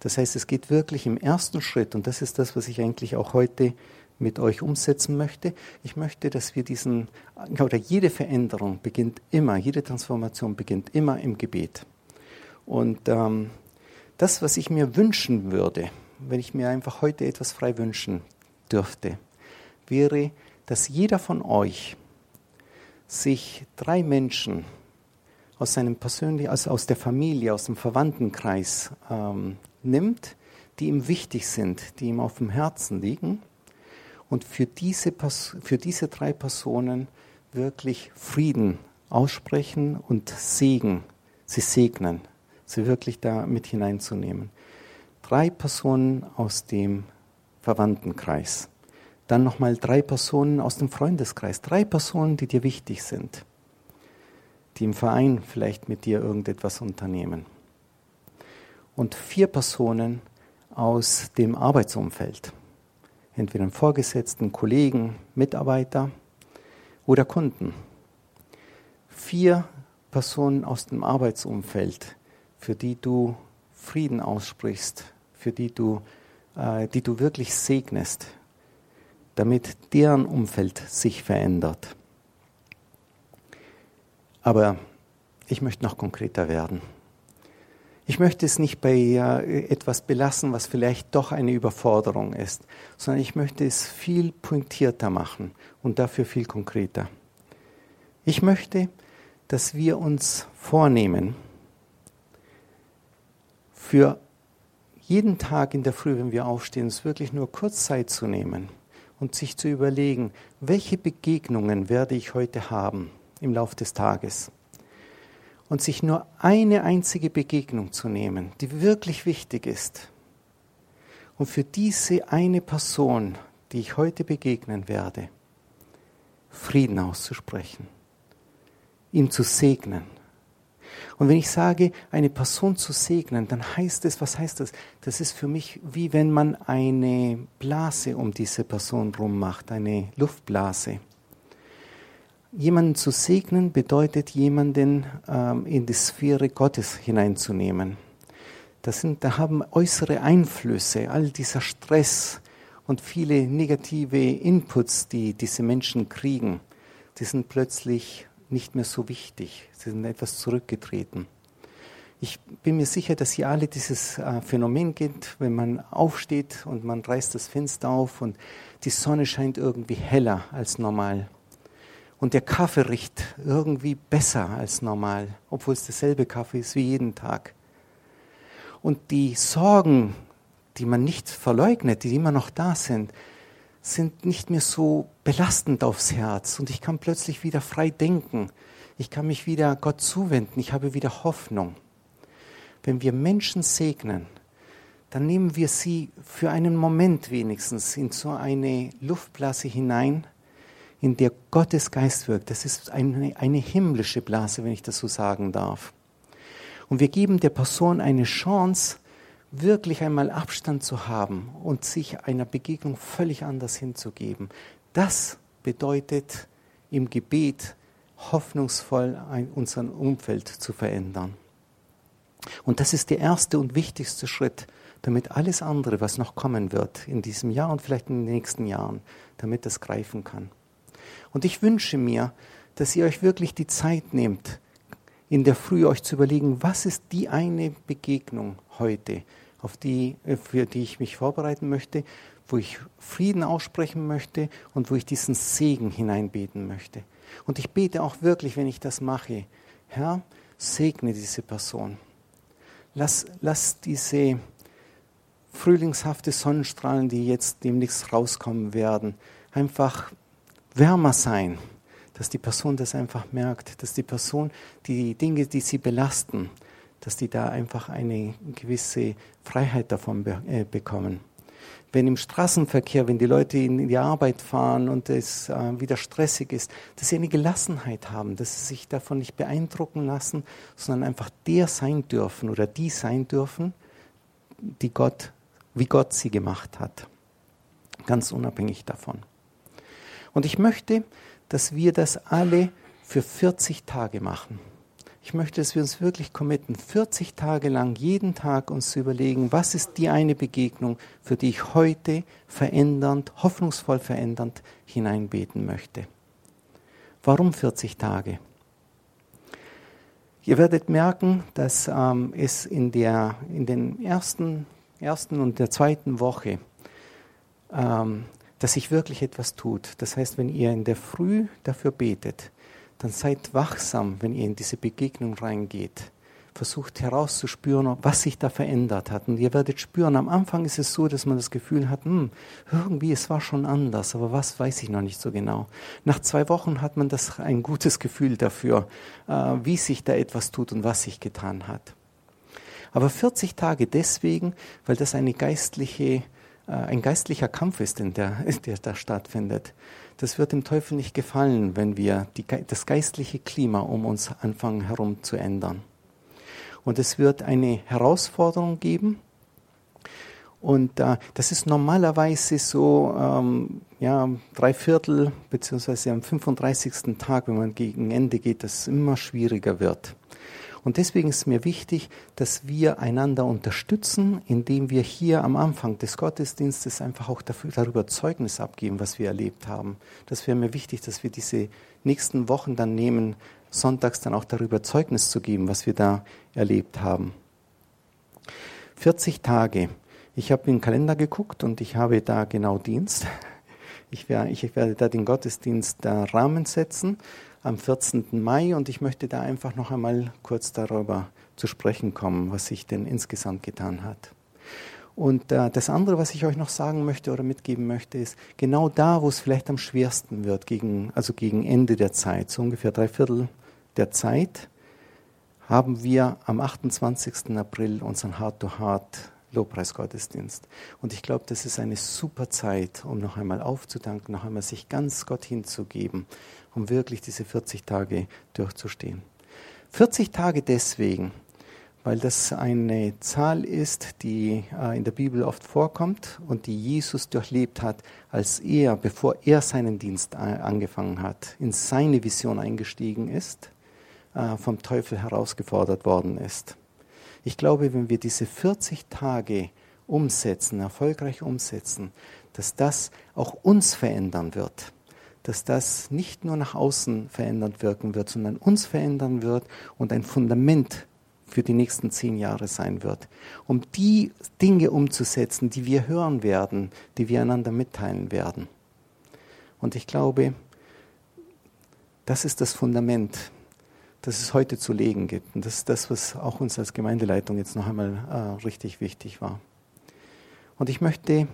Das heißt, es geht wirklich im ersten Schritt, und das ist das, was ich eigentlich auch heute mit euch umsetzen möchte. Ich möchte, dass wir diesen, oder jede Veränderung beginnt immer, jede Transformation beginnt immer im Gebet. Und ähm, das, was ich mir wünschen würde, wenn ich mir einfach heute etwas frei wünschen dürfte, wäre, dass jeder von euch sich drei Menschen aus seinem persönlichen, also aus der Familie, aus dem Verwandtenkreis ähm, nimmt, die ihm wichtig sind, die ihm auf dem Herzen liegen und für diese, für diese drei Personen wirklich Frieden aussprechen und Segen, sie segnen, sie wirklich da mit hineinzunehmen. Drei Personen aus dem Verwandtenkreis. Dann nochmal drei Personen aus dem Freundeskreis. Drei Personen, die dir wichtig sind die im Verein vielleicht mit dir irgendetwas unternehmen. Und vier Personen aus dem Arbeitsumfeld, entweder Vorgesetzten, Kollegen, Mitarbeiter oder Kunden. Vier Personen aus dem Arbeitsumfeld, für die du Frieden aussprichst, für die du, äh, die du wirklich segnest, damit deren Umfeld sich verändert. Aber ich möchte noch konkreter werden. Ich möchte es nicht bei äh, etwas belassen, was vielleicht doch eine Überforderung ist, sondern ich möchte es viel pointierter machen und dafür viel konkreter. Ich möchte, dass wir uns vornehmen, für jeden Tag in der Früh, wenn wir aufstehen, es wirklich nur kurz Zeit zu nehmen und sich zu überlegen, welche Begegnungen werde ich heute haben im Lauf des Tages. Und sich nur eine einzige Begegnung zu nehmen, die wirklich wichtig ist. Und für diese eine Person, die ich heute begegnen werde, Frieden auszusprechen, ihm zu segnen, Und wenn ich sage, eine Person zu segnen, dann heißt es, was heißt das? Das ist für mich wie wenn man eine Blase um diese Person rum macht, eine Luftblase. Jemanden zu segnen bedeutet, jemanden ähm, in die Sphäre Gottes hineinzunehmen. Das sind, da haben äußere Einflüsse, all dieser Stress und viele negative Inputs, die diese Menschen kriegen, die sind plötzlich nicht mehr so wichtig. Sie sind etwas zurückgetreten. Ich bin mir sicher, dass ihr alle dieses äh, Phänomen kennt, wenn man aufsteht und man reißt das Fenster auf und die Sonne scheint irgendwie heller als normal. Und der Kaffee riecht irgendwie besser als normal, obwohl es derselbe Kaffee ist wie jeden Tag. Und die Sorgen, die man nicht verleugnet, die immer noch da sind, sind nicht mehr so belastend aufs Herz. Und ich kann plötzlich wieder frei denken. Ich kann mich wieder Gott zuwenden. Ich habe wieder Hoffnung. Wenn wir Menschen segnen, dann nehmen wir sie für einen Moment wenigstens in so eine Luftblase hinein, in der Gottes Geist wirkt. Das ist eine, eine himmlische Blase, wenn ich das so sagen darf. Und wir geben der Person eine Chance, wirklich einmal Abstand zu haben und sich einer Begegnung völlig anders hinzugeben. Das bedeutet im Gebet hoffnungsvoll unser Umfeld zu verändern. Und das ist der erste und wichtigste Schritt, damit alles andere, was noch kommen wird in diesem Jahr und vielleicht in den nächsten Jahren, damit das greifen kann. Und ich wünsche mir, dass ihr euch wirklich die Zeit nehmt, in der Früh euch zu überlegen, was ist die eine Begegnung heute, auf die, äh, für die ich mich vorbereiten möchte, wo ich Frieden aussprechen möchte und wo ich diesen Segen hineinbeten möchte. Und ich bete auch wirklich, wenn ich das mache, Herr, segne diese Person. Lass, lass diese frühlingshafte Sonnenstrahlen, die jetzt demnächst rauskommen werden, einfach wärmer sein, dass die Person das einfach merkt, dass die Person die Dinge, die sie belasten, dass die da einfach eine gewisse Freiheit davon be äh, bekommen. Wenn im Straßenverkehr, wenn die Leute in die Arbeit fahren und es äh, wieder stressig ist, dass sie eine Gelassenheit haben, dass sie sich davon nicht beeindrucken lassen, sondern einfach der sein dürfen oder die sein dürfen, die Gott, wie Gott sie gemacht hat. Ganz unabhängig davon. Und ich möchte, dass wir das alle für 40 Tage machen. Ich möchte, dass wir uns wirklich committen, 40 Tage lang jeden Tag uns zu überlegen, was ist die eine Begegnung, für die ich heute verändernd, hoffnungsvoll verändernd hineinbeten möchte. Warum 40 Tage? Ihr werdet merken, dass ähm, es in, der, in den ersten, ersten und der zweiten Woche ähm, dass sich wirklich etwas tut. Das heißt, wenn ihr in der Früh dafür betet, dann seid wachsam, wenn ihr in diese Begegnung reingeht. Versucht herauszuspüren, was sich da verändert hat. Und ihr werdet spüren, am Anfang ist es so, dass man das Gefühl hat, hm, irgendwie, es war schon anders, aber was weiß ich noch nicht so genau. Nach zwei Wochen hat man das ein gutes Gefühl dafür, äh, wie sich da etwas tut und was sich getan hat. Aber 40 Tage deswegen, weil das eine geistliche ein geistlicher Kampf ist, in der, der da stattfindet. Das wird dem Teufel nicht gefallen, wenn wir die, das geistliche Klima um uns anfangen herum zu ändern. Und es wird eine Herausforderung geben. Und äh, das ist normalerweise so, ähm, ja, drei Viertel, beziehungsweise am 35. Tag, wenn man gegen Ende geht, das immer schwieriger wird. Und deswegen ist mir wichtig, dass wir einander unterstützen, indem wir hier am Anfang des Gottesdienstes einfach auch dafür, darüber Zeugnis abgeben, was wir erlebt haben. Das wäre mir wichtig, dass wir diese nächsten Wochen dann nehmen, sonntags dann auch darüber Zeugnis zu geben, was wir da erlebt haben. 40 Tage. Ich habe den Kalender geguckt und ich habe da genau Dienst. Ich werde, ich werde da den Gottesdienst da Rahmen setzen am 14. Mai und ich möchte da einfach noch einmal kurz darüber zu sprechen kommen, was sich denn insgesamt getan hat. Und äh, das andere, was ich euch noch sagen möchte oder mitgeben möchte, ist genau da, wo es vielleicht am schwersten wird, gegen, also gegen Ende der Zeit, so ungefähr drei Viertel der Zeit, haben wir am 28. April unseren Heart-to-Heart Lobpreisgottesdienst. Und ich glaube, das ist eine super Zeit, um noch einmal aufzudanken, noch einmal sich ganz Gott hinzugeben um wirklich diese 40 Tage durchzustehen. 40 Tage deswegen, weil das eine Zahl ist, die äh, in der Bibel oft vorkommt und die Jesus durchlebt hat, als er, bevor er seinen Dienst angefangen hat, in seine Vision eingestiegen ist, äh, vom Teufel herausgefordert worden ist. Ich glaube, wenn wir diese 40 Tage umsetzen, erfolgreich umsetzen, dass das auch uns verändern wird, dass das nicht nur nach außen verändernd wirken wird, sondern uns verändern wird und ein Fundament für die nächsten zehn Jahre sein wird, um die Dinge umzusetzen, die wir hören werden, die wir einander mitteilen werden. Und ich glaube, das ist das Fundament, das es heute zu legen gibt. Und das ist das, was auch uns als Gemeindeleitung jetzt noch einmal äh, richtig wichtig war. Und ich möchte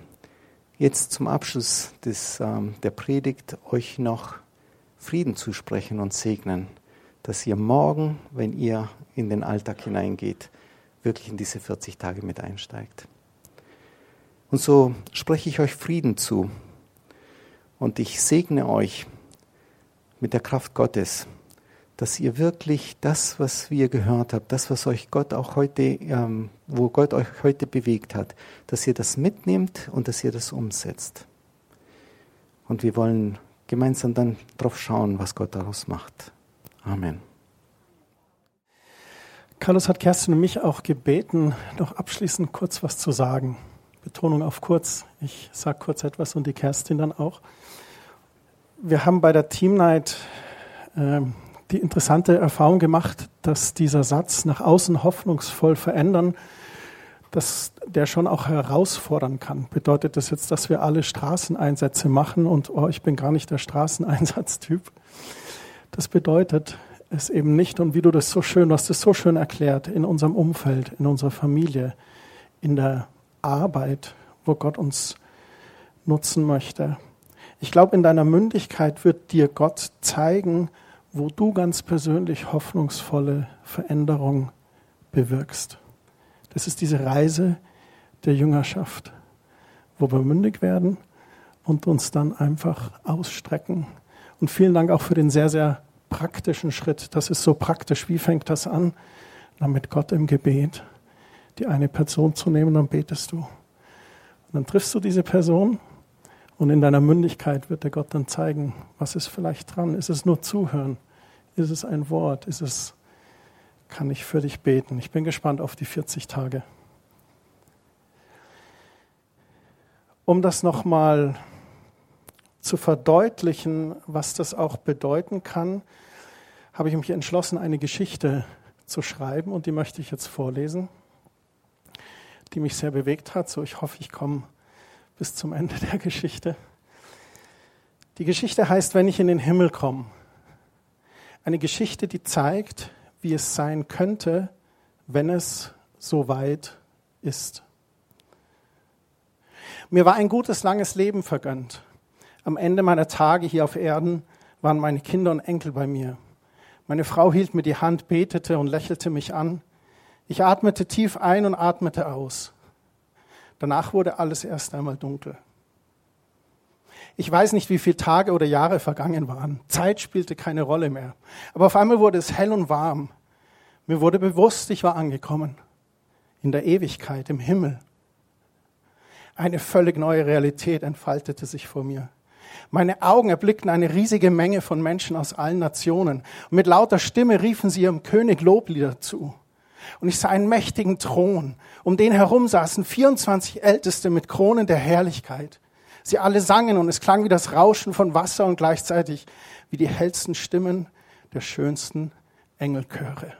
jetzt zum Abschluss des, ähm, der Predigt euch noch Frieden zusprechen und segnen dass ihr morgen, wenn ihr in den Alltag hineingeht, wirklich in diese 40 Tage mit einsteigt. Und so spreche ich euch Frieden zu und ich segne euch mit der Kraft Gottes, dass ihr wirklich das, was wir gehört habt, das, was euch Gott auch heute, ähm, wo Gott euch heute bewegt hat, dass ihr das mitnehmt und dass ihr das umsetzt. Und wir wollen gemeinsam dann drauf schauen, was Gott daraus macht. Amen. Carlos hat Kerstin und mich auch gebeten, noch abschließend kurz was zu sagen. Betonung auf kurz. Ich sage kurz etwas und die Kerstin dann auch. Wir haben bei der Team Night äh, die interessante Erfahrung gemacht, dass dieser Satz nach außen hoffnungsvoll verändern, dass der schon auch herausfordern kann. Bedeutet das jetzt, dass wir alle Straßeneinsätze machen und oh, ich bin gar nicht der Straßeneinsatztyp? Das bedeutet es eben nicht, und wie du das so schön, du hast es so schön erklärt, in unserem Umfeld, in unserer Familie, in der Arbeit, wo Gott uns nutzen möchte. Ich glaube, in deiner Mündigkeit wird dir Gott zeigen, wo du ganz persönlich hoffnungsvolle Veränderung bewirkst. Das ist diese Reise der Jüngerschaft, wo wir mündig werden und uns dann einfach ausstrecken. Und vielen Dank auch für den sehr, sehr praktischen Schritt. Das ist so praktisch. Wie fängt das an? Na, mit Gott im Gebet. Die eine Person zu nehmen, dann betest du. Und dann triffst du diese Person und in deiner Mündigkeit wird der Gott dann zeigen, was ist vielleicht dran. Ist es nur Zuhören? Ist es ein Wort? Ist es, kann ich für dich beten? Ich bin gespannt auf die 40 Tage. Um das nochmal zu verdeutlichen, was das auch bedeuten kann, habe ich mich entschlossen, eine Geschichte zu schreiben und die möchte ich jetzt vorlesen, die mich sehr bewegt hat. So, ich hoffe, ich komme bis zum Ende der Geschichte. Die Geschichte heißt, wenn ich in den Himmel komme. Eine Geschichte, die zeigt, wie es sein könnte, wenn es so weit ist. Mir war ein gutes, langes Leben vergönnt. Am Ende meiner Tage hier auf Erden waren meine Kinder und Enkel bei mir. Meine Frau hielt mir die Hand, betete und lächelte mich an. Ich atmete tief ein und atmete aus. Danach wurde alles erst einmal dunkel. Ich weiß nicht, wie viele Tage oder Jahre vergangen waren. Zeit spielte keine Rolle mehr. Aber auf einmal wurde es hell und warm. Mir wurde bewusst, ich war angekommen. In der Ewigkeit, im Himmel. Eine völlig neue Realität entfaltete sich vor mir. Meine Augen erblickten eine riesige Menge von Menschen aus allen Nationen. Und mit lauter Stimme riefen sie ihrem König Loblieder zu. Und ich sah einen mächtigen Thron. Um den herum saßen 24 Älteste mit Kronen der Herrlichkeit. Sie alle sangen und es klang wie das Rauschen von Wasser und gleichzeitig wie die hellsten Stimmen der schönsten Engelchöre.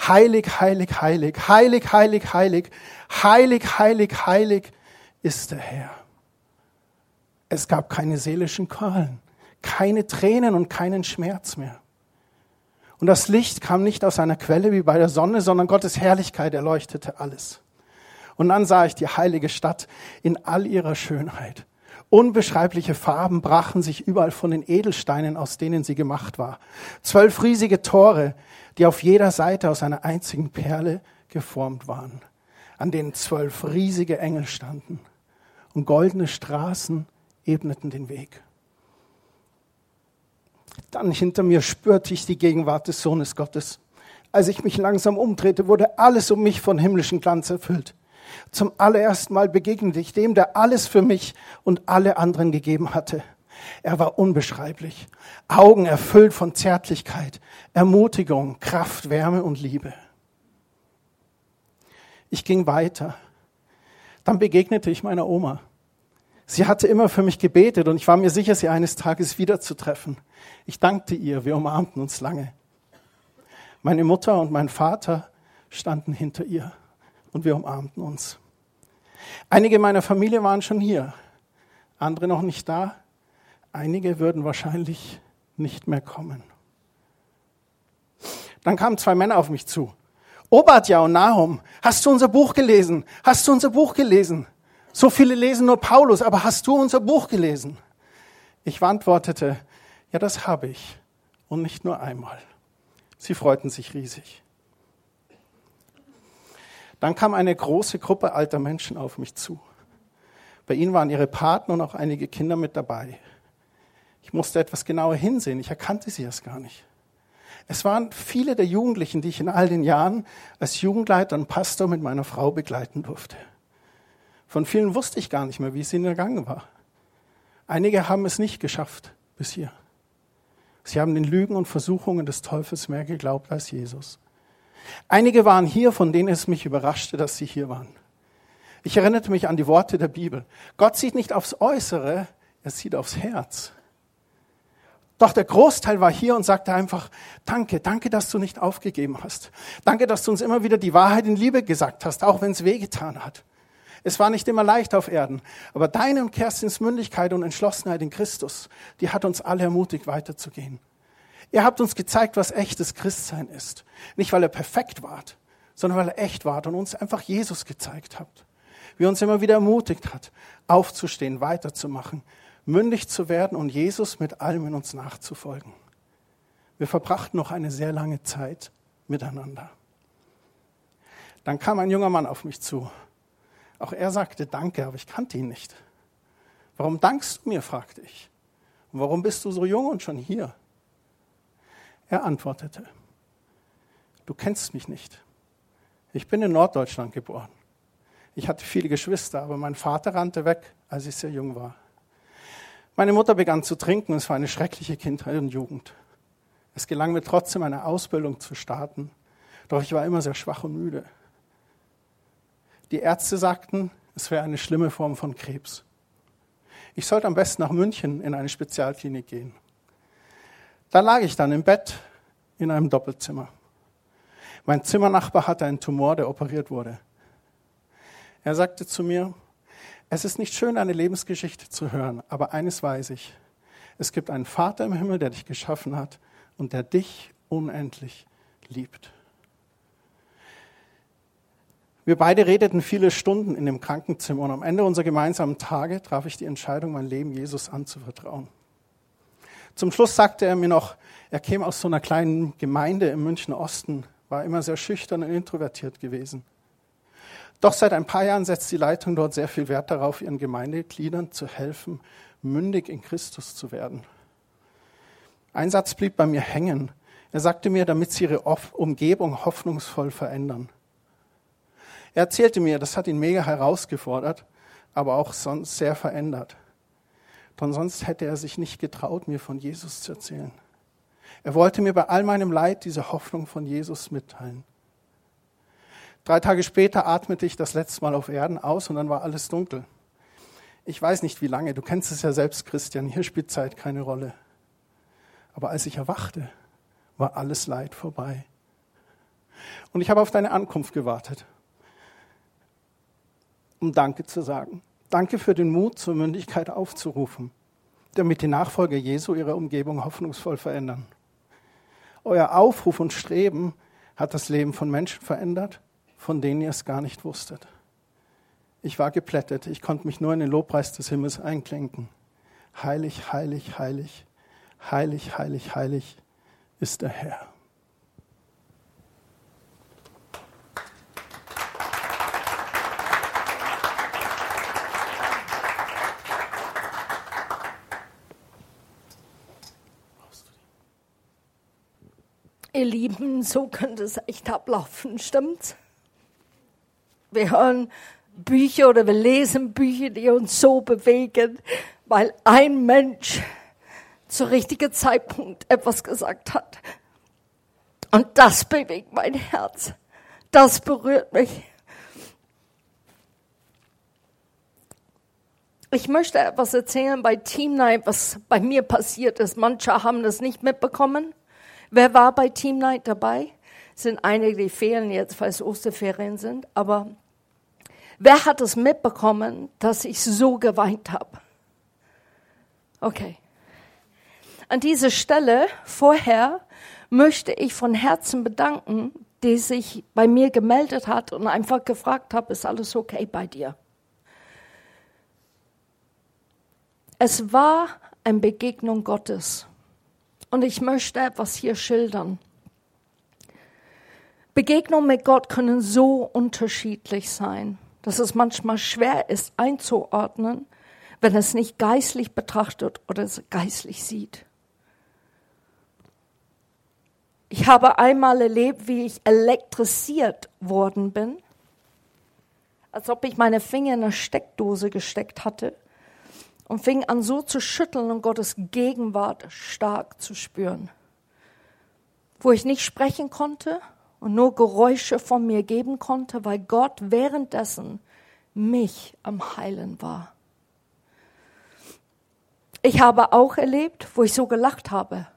Heilig, heilig, heilig, heilig, heilig, heilig, heilig, heilig, heilig ist der Herr. Es gab keine seelischen Qualen, keine Tränen und keinen Schmerz mehr. Und das Licht kam nicht aus einer Quelle wie bei der Sonne, sondern Gottes Herrlichkeit erleuchtete alles. Und dann sah ich die heilige Stadt in all ihrer Schönheit. Unbeschreibliche Farben brachen sich überall von den Edelsteinen, aus denen sie gemacht war. Zwölf riesige Tore, die auf jeder Seite aus einer einzigen Perle geformt waren, an denen zwölf riesige Engel standen und goldene Straßen ebneten den Weg. Dann hinter mir spürte ich die Gegenwart des Sohnes Gottes. Als ich mich langsam umdrehte, wurde alles um mich von himmlischen Glanz erfüllt. Zum allerersten Mal begegnete ich dem, der alles für mich und alle anderen gegeben hatte. Er war unbeschreiblich, Augen erfüllt von Zärtlichkeit, Ermutigung, Kraft, Wärme und Liebe. Ich ging weiter. Dann begegnete ich meiner Oma. Sie hatte immer für mich gebetet und ich war mir sicher, sie eines Tages wiederzutreffen. Ich dankte ihr, wir umarmten uns lange. Meine Mutter und mein Vater standen hinter ihr und wir umarmten uns. Einige meiner Familie waren schon hier, andere noch nicht da, einige würden wahrscheinlich nicht mehr kommen. Dann kamen zwei Männer auf mich zu. Obadja und Nahum, hast du unser Buch gelesen? Hast du unser Buch gelesen? So viele lesen nur Paulus, aber hast du unser Buch gelesen? Ich antwortete, ja, das habe ich. Und nicht nur einmal. Sie freuten sich riesig. Dann kam eine große Gruppe alter Menschen auf mich zu. Bei ihnen waren ihre Partner und auch einige Kinder mit dabei. Ich musste etwas genauer hinsehen. Ich erkannte sie erst gar nicht. Es waren viele der Jugendlichen, die ich in all den Jahren als Jugendleiter und Pastor mit meiner Frau begleiten durfte. Von vielen wusste ich gar nicht mehr, wie es ihnen ergangen war. Einige haben es nicht geschafft bis hier. Sie haben den Lügen und Versuchungen des Teufels mehr geglaubt als Jesus. Einige waren hier, von denen es mich überraschte, dass sie hier waren. Ich erinnerte mich an die Worte der Bibel. Gott sieht nicht aufs Äußere, er sieht aufs Herz. Doch der Großteil war hier und sagte einfach, danke, danke, dass du nicht aufgegeben hast. Danke, dass du uns immer wieder die Wahrheit in Liebe gesagt hast, auch wenn es wehgetan hat. Es war nicht immer leicht auf Erden, aber deine und Kerstins Mündigkeit und Entschlossenheit in Christus, die hat uns alle ermutigt, weiterzugehen. Ihr habt uns gezeigt, was echtes Christsein ist. Nicht, weil er perfekt wart, sondern weil er echt wart und uns einfach Jesus gezeigt habt. Wie er uns immer wieder ermutigt hat, aufzustehen, weiterzumachen, mündig zu werden und Jesus mit allem in uns nachzufolgen. Wir verbrachten noch eine sehr lange Zeit miteinander. Dann kam ein junger Mann auf mich zu. Auch er sagte Danke, aber ich kannte ihn nicht. Warum dankst du mir? fragte ich. Und warum bist du so jung und schon hier? Er antwortete, du kennst mich nicht. Ich bin in Norddeutschland geboren. Ich hatte viele Geschwister, aber mein Vater rannte weg, als ich sehr jung war. Meine Mutter begann zu trinken und es war eine schreckliche Kindheit und Jugend. Es gelang mir trotzdem, eine Ausbildung zu starten, doch ich war immer sehr schwach und müde. Die Ärzte sagten, es wäre eine schlimme Form von Krebs. Ich sollte am besten nach München in eine Spezialklinik gehen. Da lag ich dann im Bett in einem Doppelzimmer. Mein Zimmernachbar hatte einen Tumor, der operiert wurde. Er sagte zu mir, es ist nicht schön, eine Lebensgeschichte zu hören, aber eines weiß ich. Es gibt einen Vater im Himmel, der dich geschaffen hat und der dich unendlich liebt. Wir beide redeten viele Stunden in dem Krankenzimmer und am Ende unserer gemeinsamen Tage traf ich die Entscheidung, mein Leben Jesus anzuvertrauen. Zum Schluss sagte er mir noch, er käme aus so einer kleinen Gemeinde im Münchner Osten, war immer sehr schüchtern und introvertiert gewesen. Doch seit ein paar Jahren setzt die Leitung dort sehr viel Wert darauf, ihren Gemeindegliedern zu helfen, mündig in Christus zu werden. Ein Satz blieb bei mir hängen. Er sagte mir, damit sie ihre Umgebung hoffnungsvoll verändern. Er erzählte mir, das hat ihn mega herausgefordert, aber auch sonst sehr verändert. Denn sonst hätte er sich nicht getraut, mir von Jesus zu erzählen. Er wollte mir bei all meinem Leid diese Hoffnung von Jesus mitteilen. Drei Tage später atmete ich das letzte Mal auf Erden aus und dann war alles dunkel. Ich weiß nicht wie lange, du kennst es ja selbst, Christian, hier spielt Zeit keine Rolle. Aber als ich erwachte, war alles Leid vorbei. Und ich habe auf deine Ankunft gewartet, um Danke zu sagen. Danke für den Mut, zur Mündigkeit aufzurufen, damit die Nachfolger Jesu ihre Umgebung hoffnungsvoll verändern. Euer Aufruf und Streben hat das Leben von Menschen verändert von denen ihr es gar nicht wusstet. Ich war geplättet, ich konnte mich nur in den Lobpreis des Himmels einklinken. Heilig, heilig, heilig, heilig, heilig, heilig ist der Herr. Ihr Lieben, so könnte es echt ablaufen, stimmt's? Wir hören Bücher oder wir lesen Bücher, die uns so bewegen, weil ein Mensch zur richtigen Zeitpunkt etwas gesagt hat. Und das bewegt mein Herz. Das berührt mich. Ich möchte etwas erzählen bei Team Night, was bei mir passiert ist. Manche haben das nicht mitbekommen. Wer war bei Team Night dabei? Sind einige, die fehlen jetzt, weil es Osterferien sind. Aber wer hat es mitbekommen, dass ich so geweint habe? Okay. An dieser Stelle vorher möchte ich von Herzen bedanken, die sich bei mir gemeldet hat und einfach gefragt hat, ist alles okay bei dir? Es war eine Begegnung Gottes. Und ich möchte etwas hier schildern. Begegnungen mit Gott können so unterschiedlich sein, dass es manchmal schwer ist einzuordnen, wenn es nicht geistlich betrachtet oder geistlich sieht. Ich habe einmal erlebt, wie ich elektrisiert worden bin, als ob ich meine Finger in eine Steckdose gesteckt hatte und fing an so zu schütteln und Gottes Gegenwart stark zu spüren. Wo ich nicht sprechen konnte und nur Geräusche von mir geben konnte, weil Gott währenddessen mich am Heilen war. Ich habe auch erlebt, wo ich so gelacht habe,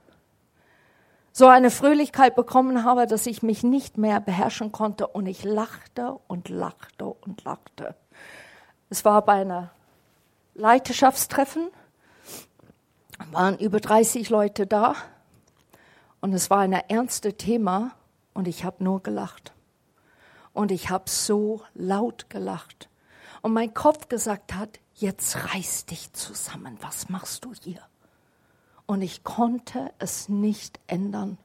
so eine Fröhlichkeit bekommen habe, dass ich mich nicht mehr beherrschen konnte und ich lachte und lachte und lachte. Es war bei einer Leiterschaftstreffen, waren über 30 Leute da und es war ein ernstes Thema und ich habe nur gelacht. Und ich habe so laut gelacht. Und mein Kopf gesagt hat, jetzt reiß dich zusammen, was machst du hier? Und ich konnte es nicht ändern.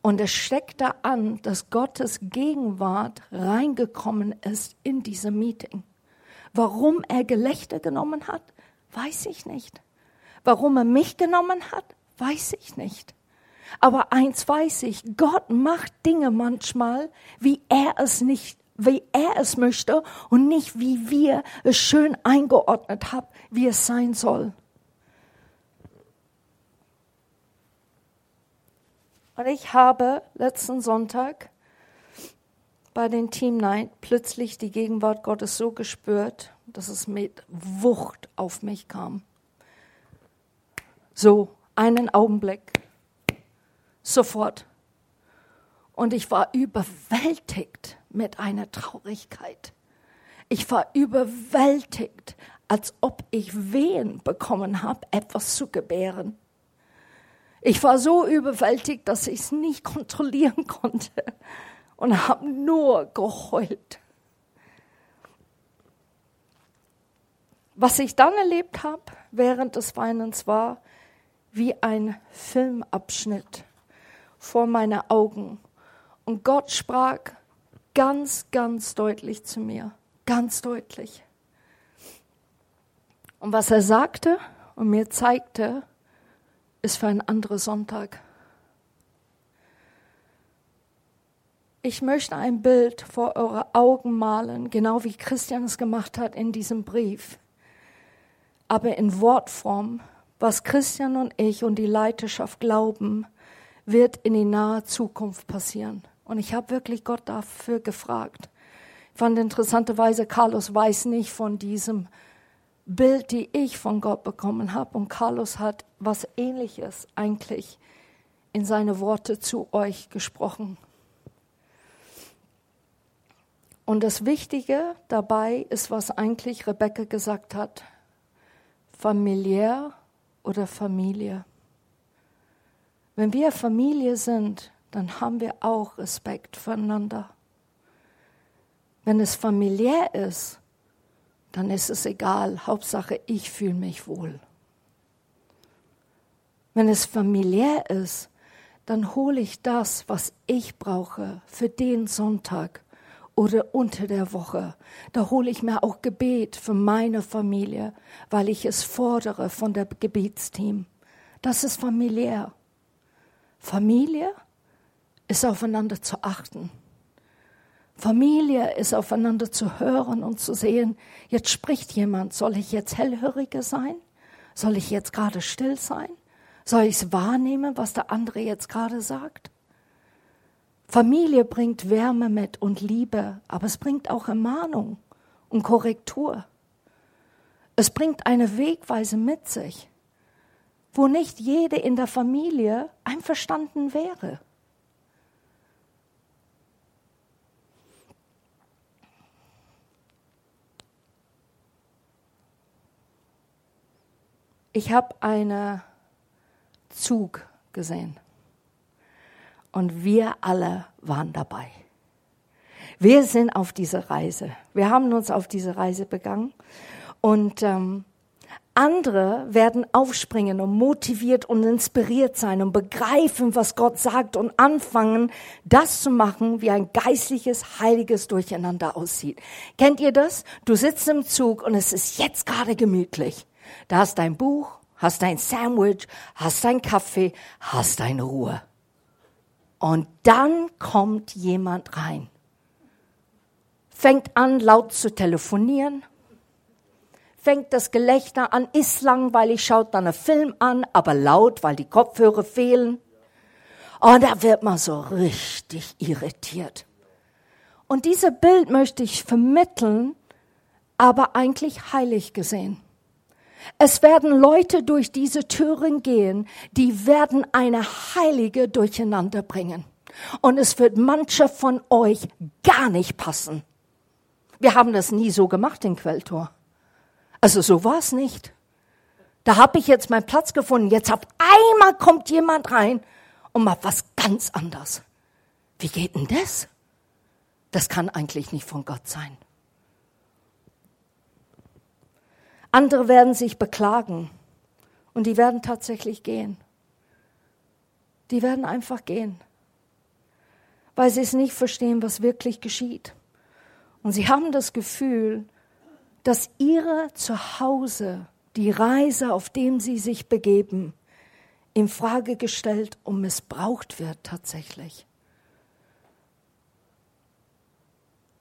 Und es steckte an, dass Gottes Gegenwart reingekommen ist in diese Meeting. Warum er Gelächter genommen hat, weiß ich nicht. Warum er mich genommen hat, weiß ich nicht. Aber eins weiß ich, Gott macht Dinge manchmal, wie er es nicht, wie er es möchte und nicht wie wir es schön eingeordnet haben, wie es sein soll. Und ich habe letzten Sonntag bei den Team Night plötzlich die Gegenwart Gottes so gespürt, dass es mit Wucht auf mich kam. So, einen Augenblick, sofort. Und ich war überwältigt mit einer Traurigkeit. Ich war überwältigt, als ob ich Wehen bekommen habe, etwas zu gebären. Ich war so überwältigt, dass ich es nicht kontrollieren konnte und habe nur geheult. Was ich dann erlebt habe während des Weinens war wie ein Filmabschnitt vor meinen Augen. Und Gott sprach ganz, ganz deutlich zu mir, ganz deutlich. Und was er sagte und mir zeigte, ist für einen anderen Sonntag. Ich möchte ein Bild vor eure Augen malen, genau wie Christian es gemacht hat in diesem Brief, aber in Wortform. Was Christian und ich und die Leiterschaft glauben, wird in die nahe Zukunft passieren. Und ich habe wirklich Gott dafür gefragt. Ich fand interessanterweise, Carlos weiß nicht von diesem Bild, die ich von Gott bekommen habe. Und Carlos hat was Ähnliches eigentlich in seine Worte zu euch gesprochen. Und das Wichtige dabei ist, was eigentlich Rebecca gesagt hat, familiär oder Familie. Wenn wir Familie sind, dann haben wir auch Respekt füreinander. Wenn es familiär ist, dann ist es egal, Hauptsache ich fühle mich wohl. Wenn es familiär ist, dann hole ich das, was ich brauche für den Sonntag oder unter der Woche. Da hole ich mir auch Gebet für meine Familie, weil ich es fordere von der Gebetsteam. Das ist familiär. Familie ist aufeinander zu achten. Familie ist aufeinander zu hören und zu sehen, jetzt spricht jemand, soll ich jetzt hellhöriger sein? Soll ich jetzt gerade still sein? Soll ich es wahrnehmen, was der andere jetzt gerade sagt? Familie bringt Wärme mit und Liebe, aber es bringt auch Ermahnung und Korrektur. Es bringt eine Wegweise mit sich, wo nicht jede in der Familie einverstanden wäre. Ich habe einen Zug gesehen und wir alle waren dabei. Wir sind auf diese Reise. Wir haben uns auf diese Reise begangen und ähm, andere werden aufspringen und motiviert und inspiriert sein und begreifen, was Gott sagt und anfangen, das zu machen, wie ein geistliches, heiliges Durcheinander aussieht. Kennt ihr das? Du sitzt im Zug und es ist jetzt gerade gemütlich. Da hast dein Buch, hast dein Sandwich, hast dein Kaffee, hast deine Ruhe. Und dann kommt jemand rein, fängt an laut zu telefonieren, fängt das Gelächter an, ist langweilig, schaut dann einen Film an, aber laut, weil die Kopfhörer fehlen. Und da wird man so richtig irritiert. Und dieses Bild möchte ich vermitteln, aber eigentlich heilig gesehen. Es werden Leute durch diese Türen gehen, die werden eine heilige Durcheinander bringen. Und es wird mancher von euch gar nicht passen. Wir haben das nie so gemacht in Quelltor. Also so war es nicht. Da habe ich jetzt meinen Platz gefunden. Jetzt auf einmal kommt jemand rein und macht was ganz anderes. Wie geht denn das? Das kann eigentlich nicht von Gott sein. Andere werden sich beklagen und die werden tatsächlich gehen. Die werden einfach gehen, weil sie es nicht verstehen, was wirklich geschieht. Und sie haben das Gefühl, dass ihre Zuhause, die Reise, auf dem sie sich begeben, in Frage gestellt und missbraucht wird tatsächlich.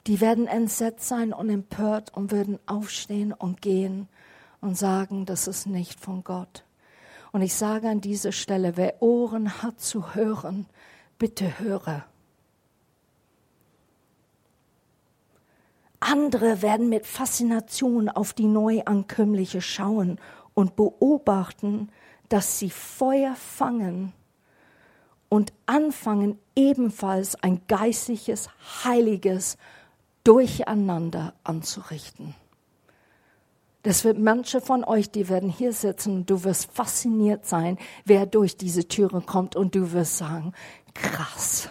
Die werden entsetzt sein und empört und würden aufstehen und gehen und sagen, das ist nicht von Gott. Und ich sage an dieser Stelle, wer Ohren hat zu hören, bitte höre. Andere werden mit Faszination auf die Neuankömmliche schauen und beobachten, dass sie Feuer fangen und anfangen ebenfalls ein geistliches, heiliges Durcheinander anzurichten. Das wird manche von euch, die werden hier sitzen du wirst fasziniert sein, wer durch diese Türen kommt und du wirst sagen, krass.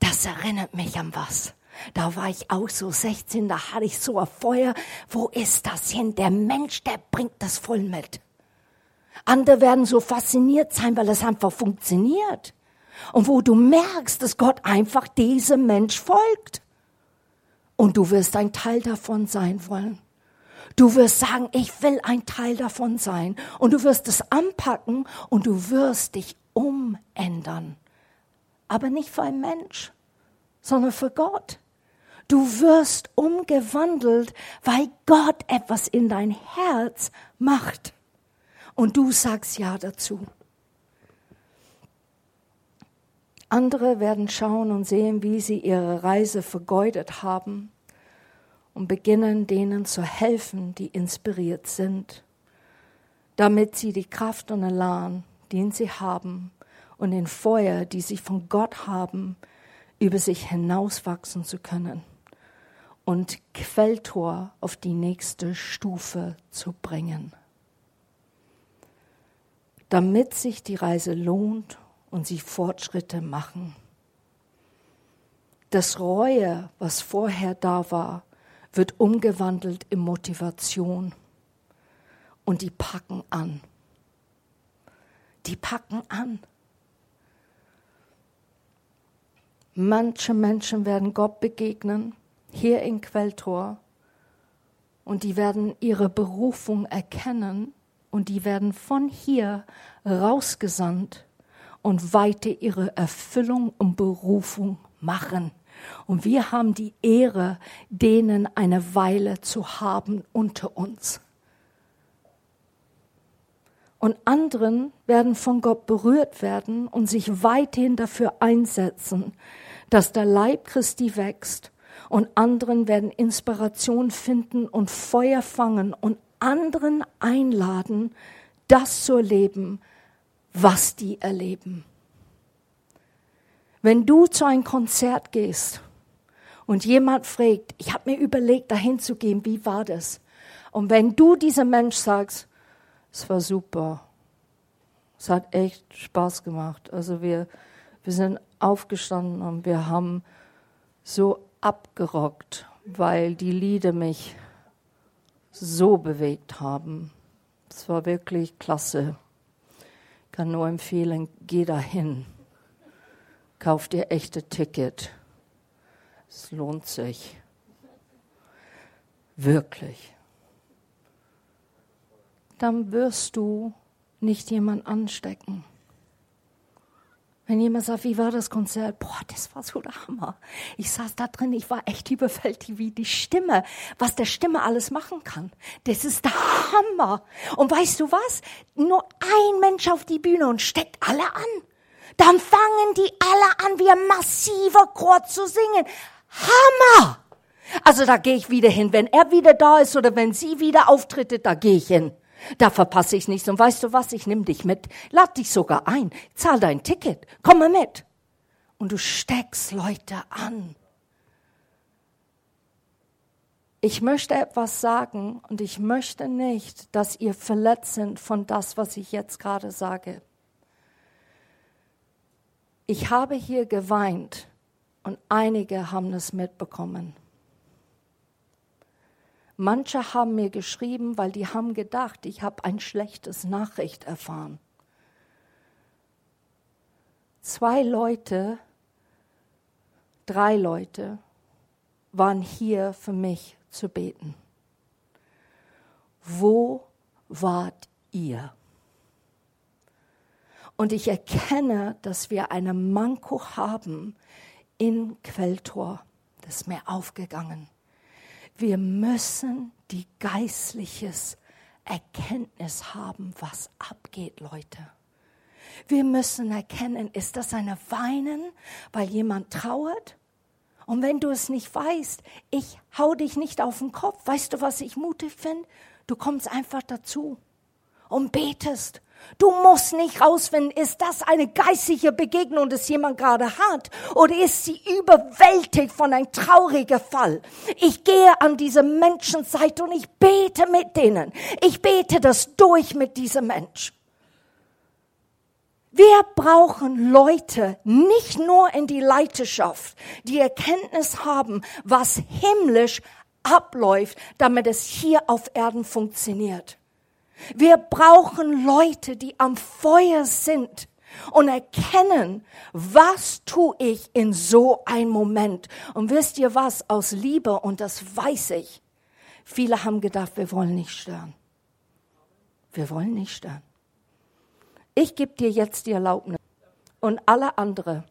Das erinnert mich an was. Da war ich auch so 16, da hatte ich so ein Feuer. Wo ist das hin? Der Mensch, der bringt das voll mit. Andere werden so fasziniert sein, weil es einfach funktioniert. Und wo du merkst, dass Gott einfach diesem Mensch folgt. Und du wirst ein Teil davon sein wollen. Du wirst sagen, ich will ein Teil davon sein. Und du wirst es anpacken und du wirst dich umändern. Aber nicht für einen Mensch, sondern für Gott. Du wirst umgewandelt, weil Gott etwas in dein Herz macht. Und du sagst Ja dazu. Andere werden schauen und sehen, wie sie ihre Reise vergeudet haben und beginnen denen zu helfen, die inspiriert sind, damit sie die Kraft und Elan, den sie haben, und den Feuer, die sie von Gott haben, über sich hinauswachsen zu können und Quelltor auf die nächste Stufe zu bringen, damit sich die Reise lohnt und sie Fortschritte machen. Das Reue, was vorher da war, wird umgewandelt in Motivation. Und die packen an. Die packen an. Manche Menschen werden Gott begegnen, hier in Quelltor, und die werden ihre Berufung erkennen und die werden von hier rausgesandt und weiter ihre Erfüllung und Berufung machen. Und wir haben die Ehre, denen eine Weile zu haben unter uns. Und anderen werden von Gott berührt werden und sich weiterhin dafür einsetzen, dass der Leib Christi wächst. Und anderen werden Inspiration finden und Feuer fangen und anderen einladen, das zu erleben, was die erleben. Wenn du zu einem Konzert gehst und jemand fragt, ich habe mir überlegt, dahin zu gehen, wie war das? Und wenn du diesem Mensch sagst, es war super, es hat echt Spaß gemacht. Also wir, wir sind aufgestanden und wir haben so abgerockt, weil die Lieder mich so bewegt haben. Es war wirklich klasse. Kann nur empfehlen, geh dahin. Kauf dir echte Ticket. Es lohnt sich. Wirklich. Dann wirst du nicht jemand anstecken. Wenn jemand sagt, wie war das Konzert? Boah, das war so der Hammer. Ich saß da drin, ich war echt überwältigt, wie die Stimme, was der Stimme alles machen kann. Das ist der Hammer. Und weißt du was? Nur ein Mensch auf die Bühne und steckt alle an. Dann fangen die alle an, wie ein massiver Chor zu singen. Hammer! Also da gehe ich wieder hin. Wenn er wieder da ist oder wenn sie wieder auftritt, da gehe ich hin. Da verpasse ich nichts. Und weißt du was? Ich nehme dich mit. Lad dich sogar ein. Zahl dein Ticket. Komm mal mit. Und du steckst Leute an. Ich möchte etwas sagen und ich möchte nicht, dass ihr verletzt sind von das, was ich jetzt gerade sage. Ich habe hier geweint und einige haben es mitbekommen. Manche haben mir geschrieben, weil die haben gedacht, ich habe ein schlechtes Nachricht erfahren. Zwei Leute, drei Leute waren hier für mich zu beten. Wo wart ihr? Und ich erkenne, dass wir eine Manko haben in Quelltor. Das ist mir aufgegangen. Wir müssen die geistliches Erkenntnis haben, was abgeht, Leute. Wir müssen erkennen, ist das eine Weinen, weil jemand trauert? Und wenn du es nicht weißt, ich hau dich nicht auf den Kopf. Weißt du, was ich mutig finde? Du kommst einfach dazu und betest Du musst nicht rausfinden, ist das eine geistliche Begegnung, das jemand gerade hat, oder ist sie überwältigt von einem traurigen Fall. Ich gehe an diese Menschenseite und ich bete mit denen. Ich bete das durch mit diesem Mensch. Wir brauchen Leute nicht nur in die Leiterschaft, die Erkenntnis haben, was himmlisch abläuft, damit es hier auf Erden funktioniert. Wir brauchen Leute, die am Feuer sind und erkennen, was tue ich in so einem Moment. Und wisst ihr was, aus Liebe, und das weiß ich, viele haben gedacht, wir wollen nicht stören. Wir wollen nicht stören. Ich gebe dir jetzt die Erlaubnis und alle andere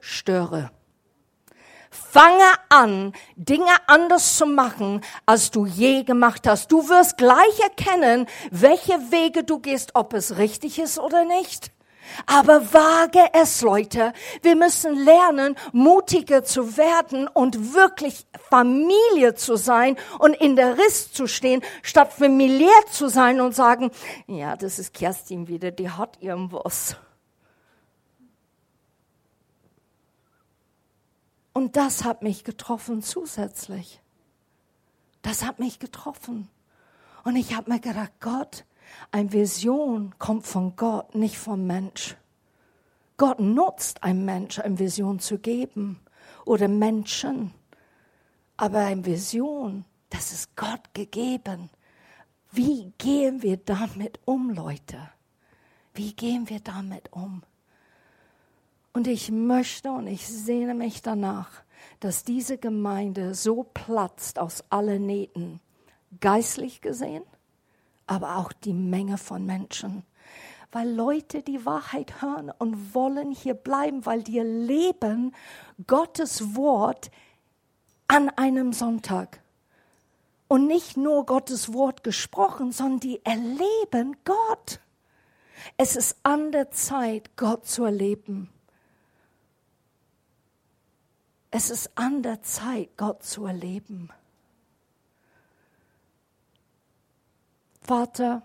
störe. Fange an, Dinge anders zu machen, als du je gemacht hast. Du wirst gleich erkennen, welche Wege du gehst, ob es richtig ist oder nicht. Aber wage es, Leute. Wir müssen lernen, mutiger zu werden und wirklich Familie zu sein und in der Riss zu stehen, statt familiär zu sein und sagen, ja, das ist Kerstin wieder, die hat irgendwas. Und das hat mich getroffen zusätzlich. Das hat mich getroffen. Und ich habe mir gedacht, Gott, eine Vision kommt von Gott, nicht vom Mensch. Gott nutzt einem Mensch, eine Vision zu geben oder Menschen. Aber eine Vision, das ist Gott gegeben. Wie gehen wir damit um, Leute? Wie gehen wir damit um? Und ich möchte und ich sehne mich danach, dass diese Gemeinde so platzt aus allen Nähten, geistlich gesehen, aber auch die Menge von Menschen. weil Leute die Wahrheit hören und wollen hier bleiben, weil die leben Gottes Wort an einem Sonntag. Und nicht nur Gottes Wort gesprochen, sondern die erleben Gott. Es ist an der Zeit, Gott zu erleben. Es ist an der Zeit, Gott zu erleben. Vater,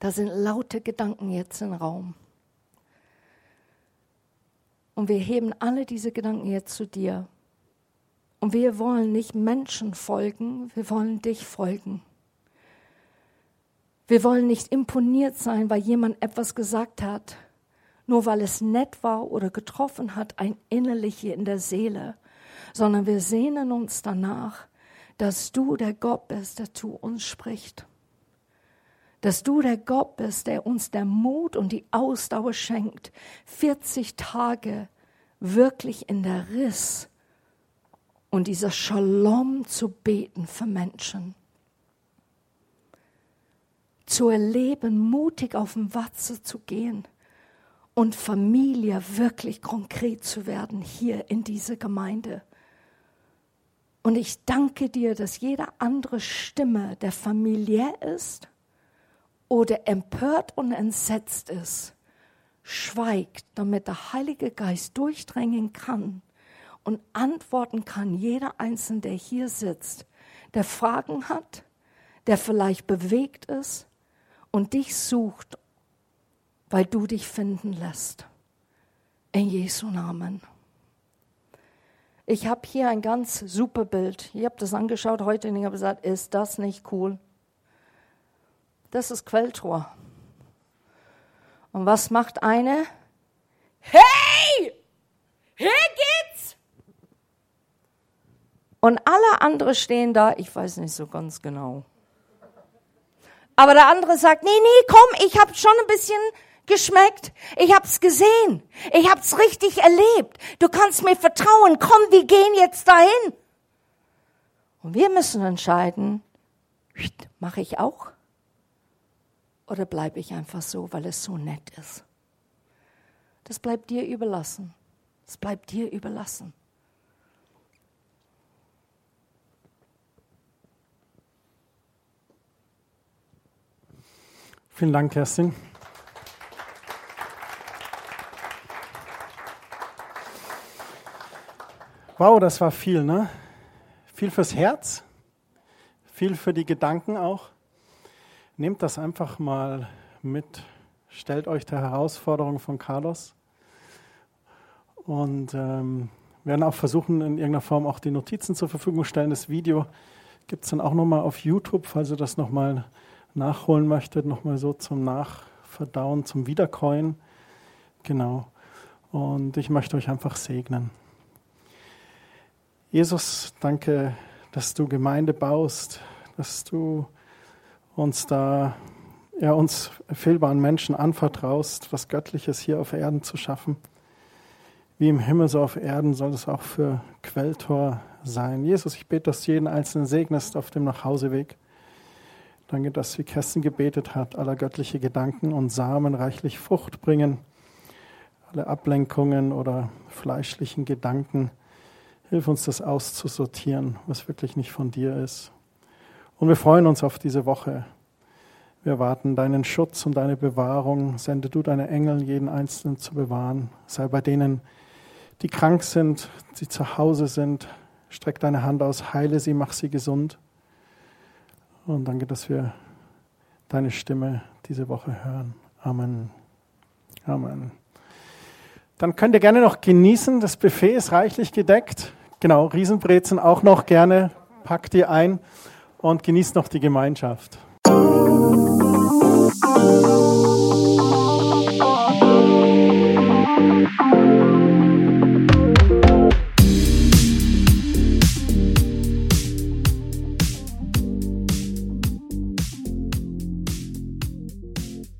da sind laute Gedanken jetzt im Raum. Und wir heben alle diese Gedanken jetzt zu dir. Und wir wollen nicht Menschen folgen, wir wollen dich folgen. Wir wollen nicht imponiert sein, weil jemand etwas gesagt hat, nur weil es nett war oder getroffen hat, ein innerliche in der Seele, sondern wir sehnen uns danach, dass du der Gott bist, der zu uns spricht. Dass du der Gott bist, der uns der Mut und die Ausdauer schenkt, 40 Tage wirklich in der Riss und dieser Shalom zu beten für Menschen. Zu erleben, mutig auf dem Watze zu gehen und Familie wirklich konkret zu werden hier in dieser Gemeinde. Und ich danke dir, dass jede andere Stimme, der familiär ist oder empört und entsetzt ist, schweigt, damit der Heilige Geist durchdrängen kann und antworten kann jeder Einzelne, der hier sitzt, der Fragen hat, der vielleicht bewegt ist und dich sucht, weil du dich finden lässt. In Jesu Namen. Ich habe hier ein ganz super Bild. Ich habe das angeschaut heute und ich habe gesagt, ist das nicht cool? Das ist Quelltor. Und was macht eine? Hey! Hier geht's! Und alle anderen stehen da, ich weiß nicht so ganz genau. Aber der andere sagt, nee, nee, komm, ich habe schon ein bisschen geschmeckt. Ich hab's gesehen. Ich hab's richtig erlebt. Du kannst mir vertrauen. Komm, wir gehen jetzt dahin. Und wir müssen entscheiden, mache ich auch? Oder bleibe ich einfach so, weil es so nett ist? Das bleibt dir überlassen. Das bleibt dir überlassen. Vielen Dank, Kerstin. Wow, das war viel, ne? Viel fürs Herz, viel für die Gedanken auch. Nehmt das einfach mal mit, stellt euch der Herausforderung von Carlos und ähm, werden auch versuchen, in irgendeiner Form auch die Notizen zur Verfügung stellen. Das Video gibt es dann auch nochmal auf YouTube, falls ihr das nochmal nachholen möchtet, nochmal so zum Nachverdauen, zum Wiederkäuen. Genau. Und ich möchte euch einfach segnen. Jesus, danke, dass du Gemeinde baust, dass du uns da, ja, uns fehlbaren Menschen anvertraust, was Göttliches hier auf Erden zu schaffen. Wie im Himmel, so auf Erden soll es auch für Quelltor sein. Jesus, ich bete, dass du jeden Einzelnen segnest auf dem Nachhauseweg. Danke, dass, wie Kerstin gebetet hat, aller göttliche Gedanken und Samen reichlich Frucht bringen. Alle Ablenkungen oder fleischlichen Gedanken. Hilf uns, das auszusortieren, was wirklich nicht von dir ist. Und wir freuen uns auf diese Woche. Wir erwarten deinen Schutz und deine Bewahrung. Sende du deine Engel, jeden Einzelnen zu bewahren. Sei bei denen, die krank sind, die zu Hause sind. Streck deine Hand aus, heile sie, mach sie gesund. Und danke, dass wir deine Stimme diese Woche hören. Amen. Amen. Dann könnt ihr gerne noch genießen. Das Buffet ist reichlich gedeckt. Genau, Riesenbrezen auch noch gerne. Packt die ein und genießt noch die Gemeinschaft. Musik